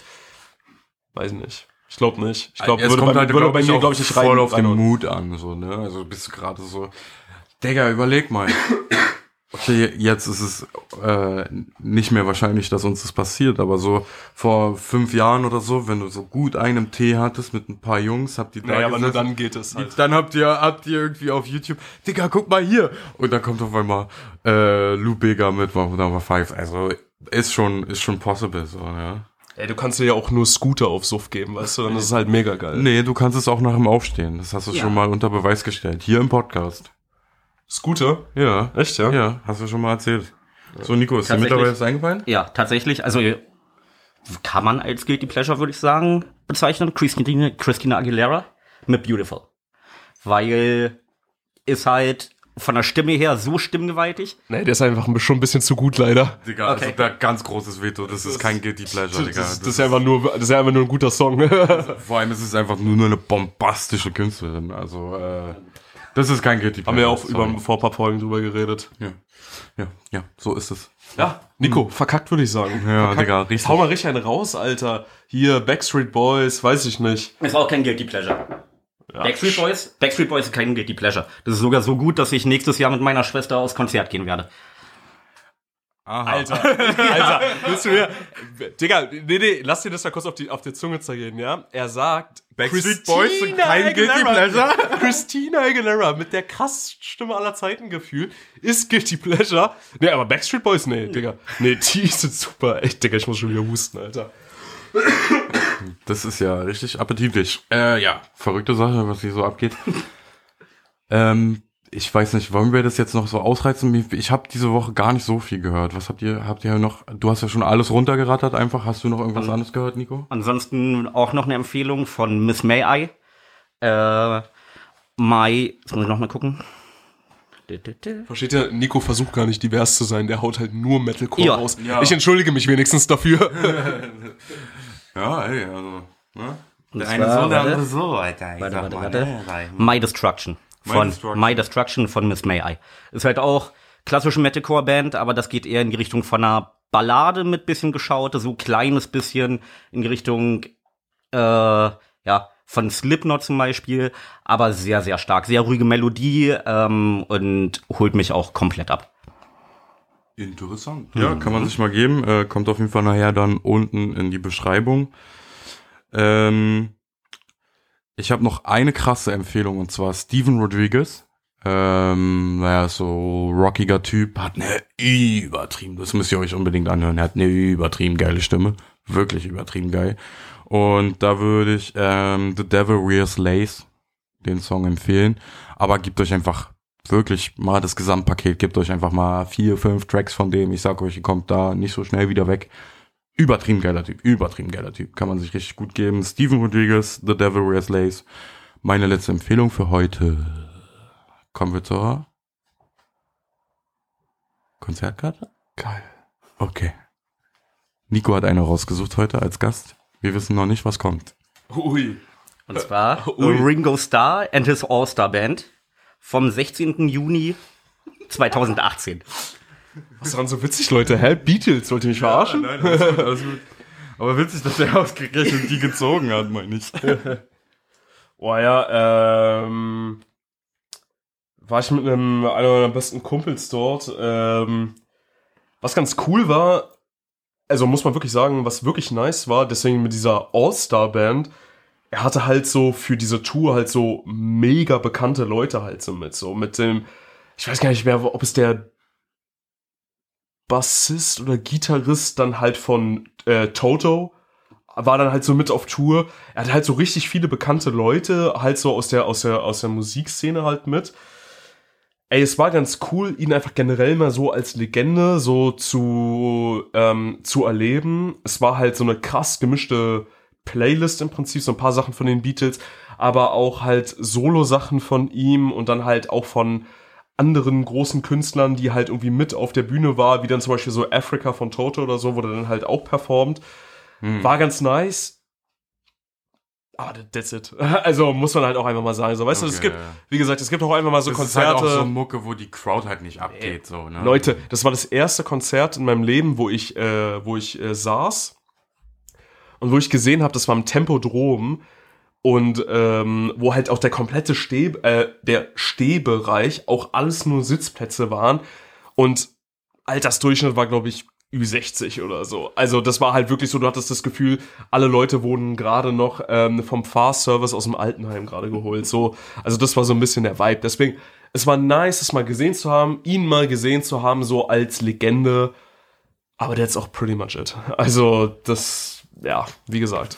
Weiß nicht. Ich glaube nicht. Ich glaube, es würde kommt bei, halt, würde glaub bei ich, mir, glaube ich, nicht voll rein. auf den Mut an, so, ne? Also bist du gerade so, Digga, überleg mal. Okay, jetzt ist es äh, nicht mehr wahrscheinlich, dass uns das passiert, aber so vor fünf Jahren oder so, wenn du so gut einen Tee hattest mit ein paar Jungs, habt ihr da Naja, aber nur dann geht es halt. dann habt ihr, habt ihr irgendwie auf YouTube, Digga, guck mal hier. Und dann kommt auf einmal äh, Lou Bega mit Number 5. Also ist schon, ist schon possible, so, ja. Ey, du kannst dir ja auch nur Scooter auf Suff geben, weißt du? Dann ist es halt mega geil. Nee, du kannst es auch nach dem Aufstehen. Das hast du Ja. schon mal unter Beweis gestellt. Hier im Podcast. Scooter? Ja. Echt, ja? Ja, hast du schon mal erzählt. So, Nico, ist dir mittlerweile das eingefallen? Ja, tatsächlich. Also kann man als Guilty Pleasure, würde ich sagen, bezeichnen. Christina, Christina Aguilera mit Beautiful. Weil ist halt von der Stimme her so stimmgewaltig. Nee, der ist einfach schon ein bisschen zu gut, leider. Digga, Okay. also da ganz großes Veto. Das ist kein Guilty Pleasure, Digga. Das, das, ist einfach nur, das ist einfach nur ein guter Song. vor allem ist es einfach nur eine bombastische Künstlerin. Also, äh, das ist kein Guilty Pleasure. Haben wir auch sorry. über, vor ein paar Folgen drüber geredet. Ja. ja, ja, so ist es. Ja, Nico, verkackt würde ich sagen. Ja, verkackt. Digga, richtig. hau mal richtig einen raus, Alter. Hier, Backstreet Boys, weiß ich nicht. Ist auch kein Guilty Pleasure. Backstreet Boys? Backstreet Boys ist kein Guilty Pleasure. Das ist sogar so gut, dass ich nächstes Jahr mit meiner Schwester aufs Konzert gehen werde. Aha. Alter, *laughs* Alter, willst du mir, Digga, nee, nee, lass dir das mal kurz auf die, auf die Zunge zergehen, ja? Er sagt, Backstreet Boys sind kein Guilty Pleasure? Christina Aguilera mit der krassesten Stimme aller Zeiten gefühlt ist Guilty Pleasure. Nee, aber Backstreet Boys, nee, Digga. Nee, die sind super. Echt, Digga, ich muss schon wieder husten, Alter. Das ist ja richtig appetitlich. Äh, ja, verrückte Sache, was hier so abgeht. ähm, ich weiß nicht, wollen wir das jetzt noch so ausreizen? Ich habe diese Woche gar nicht so viel gehört. Was habt ihr, habt ihr noch, du hast ja schon alles runtergerattert einfach. Hast du noch irgendwas anderes gehört, Nico? Ansonsten auch noch eine Empfehlung von Miss May I. Äh, Mai, jetzt muss ich noch mal gucken. Versteht ihr? Nico versucht gar nicht divers zu sein, der haut halt nur Metalcore Ja. raus. Ja. Ich entschuldige mich wenigstens dafür. *laughs* Ja, ey, also, ne? Der eine so, der andere so, Alter. Ich Warte, warte, mal, warte. ne, sei- My Destruction. My Von Destruction. My Destruction von Miss May I. Ist halt auch klassische Metalcore-Band, aber das geht eher in die Richtung von einer Ballade mit bisschen geschaute, so kleines bisschen in die Richtung, äh, ja, von Slipknot zum Beispiel, aber sehr, sehr stark. Sehr ruhige Melodie ähm, und holt mich auch komplett ab. Interessant. Ja, kann man sich mal geben. Äh, kommt auf jeden Fall nachher dann unten in die Beschreibung. Ähm, ich habe noch eine krasse Empfehlung und zwar Steven Rodriguez. Ähm, naja, so rockiger Typ, hat eine übertrieben, das müsst ihr euch unbedingt anhören, er hat eine übertrieben geile Stimme, wirklich übertrieben geil. Und da würde ich ähm, The Devil Wears Lace den Song empfehlen. Aber gebt euch einfach wirklich mal das Gesamtpaket, gebt euch einfach mal vier, fünf Tracks von dem. Ich sag euch, ihr kommt da nicht so schnell wieder weg. Übertrieben geiler Typ, übertrieben geiler Typ. Kann man sich richtig gut geben. Steven Rodriguez, The Devil Wears Lace. Meine letzte Empfehlung für heute. Kommen wir zur Konzertkarte? Geil. Okay. Nico hat eine rausgesucht heute als Gast. Wir wissen noch nicht, was kommt. Ui. Und zwar Ui. Ringo Starr and his All-Star Band vom 16. Juni 2018. Was ist daran so witzig, Leute? Hä? Beatles, wollt ihr mich verarschen? nein, alles gut, alles gut. Aber witzig, dass der *laughs* ausgerechnet die gezogen hat, meine ich. *laughs* Oh ja, ähm, war ich mit einem einer meiner besten Kumpels dort. Ähm, was ganz cool war, also muss man wirklich sagen, was wirklich nice war, deswegen mit dieser All-Star-Band, er hatte halt so für diese Tour halt so mega bekannte Leute halt so mit, so mit dem, ich weiß gar nicht mehr, ob es der Bassist oder Gitarrist dann halt von äh, Toto war dann halt so mit auf Tour. Er hat halt so richtig viele bekannte Leute halt so aus der aus der aus der Musikszene halt mit. Ey, es war ganz cool, ihn einfach generell mal so als Legende so zu ähm, zu erleben. Es war halt so eine krass gemischte Playlist im Prinzip, so ein paar Sachen von den Beatles, aber auch halt Solo-Sachen von ihm und dann halt auch von anderen großen Künstlern, die halt irgendwie mit auf der Bühne war, wie dann zum Beispiel so Africa von Toto oder so, wurde dann halt auch performt. Hm. War ganz nice. Aber that's it. *laughs* Also muss man halt auch einfach mal sagen. So, weißt du, es Okay, gibt, wie gesagt, es gibt auch einfach mal so Das ist halt Konzerte. auch so Mucke, wo die Crowd halt nicht abgeht, so, ne? Leute, das war das erste Konzert in meinem Leben, wo ich, äh, wo ich äh, saß und wo ich gesehen habe, das war im Tempodrom und ähm, wo halt auch der komplette Steh, äh, der Stehbereich auch alles nur Sitzplätze waren und Altersdurchschnitt war glaube ich Ü60 oder so. Also das war halt wirklich so, du hattest das Gefühl, alle Leute wurden gerade noch ähm, vom Fahrservice aus dem Altenheim gerade geholt. So, also das war so ein bisschen der Vibe. Deswegen, es war nice, es mal gesehen zu haben, ihn mal gesehen zu haben, so als Legende. Aber that's auch pretty much it. Also das, ja, wie gesagt.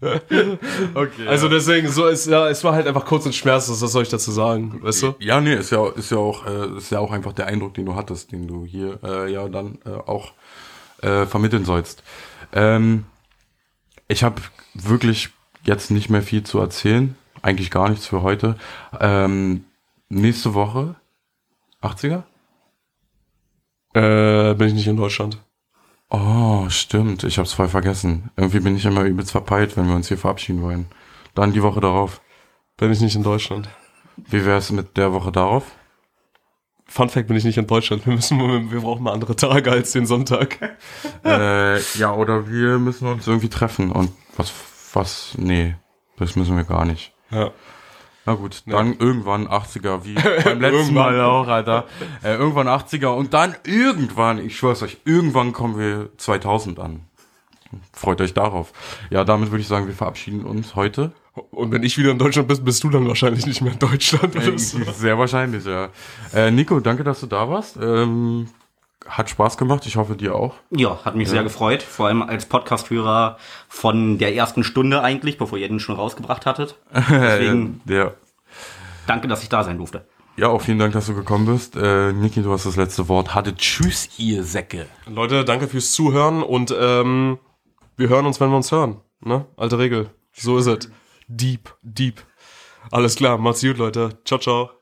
*laughs* Okay. Also deswegen, so ist ja, es war halt einfach kurz und schmerzlos, was soll ich dazu sagen, weißt du? ja, nee, ist ja, ist ja auch, äh, ist ja auch einfach der Eindruck, den du hattest, den du hier äh, ja dann äh, auch äh, vermitteln sollst. Ähm, ich habe wirklich jetzt nicht mehr viel zu erzählen, eigentlich gar nichts für heute. Ähm, nächste Woche 80er? Äh, bin ich nicht in Deutschland. Oh, stimmt, ich hab's voll vergessen. Irgendwie bin ich immer übelst verpeilt, wenn wir uns hier verabschieden wollen. Dann die Woche darauf. Bin ich nicht in Deutschland. Wie wär's mit der Woche darauf? Fun Fact bin ich nicht in Deutschland. Wir müssen, wir brauchen mal andere Tage als den Sonntag. *laughs* äh, ja, oder wir müssen uns irgendwie treffen und was, was, nee, das müssen wir gar nicht. Ja. Na gut, dann irgendwann 80er, wie *laughs* beim letzten. Mal auch, Alter. Äh, irgendwann 80er und dann irgendwann, ich schwör's euch, irgendwann kommen wir 2000 an. Freut euch darauf. Ja, damit würde ich sagen, wir verabschieden uns heute. Und wenn ich wieder in Deutschland bin, bist du dann wahrscheinlich nicht mehr in Deutschland. So. Sehr wahrscheinlich, ja. Äh, Nico, danke, dass du da warst. Ähm, hat Spaß gemacht, ich hoffe dir auch. Ja, hat mich sehr gefreut. Vor allem als Podcast-Hörer von der ersten Stunde eigentlich, bevor ihr den schon rausgebracht hattet. *laughs* Deswegen ja. danke, dass ich da sein durfte. ja, auch vielen Dank, dass du gekommen bist. Äh, Niki, du hast das letzte Wort. Hatte Tschüss, ihr Säcke. Leute, danke fürs Zuhören und ähm, wir hören uns, wenn wir uns hören. Ne? Alte Regel. So ist es. Deep, deep. Alles klar, macht's gut, Leute. Ciao, ciao.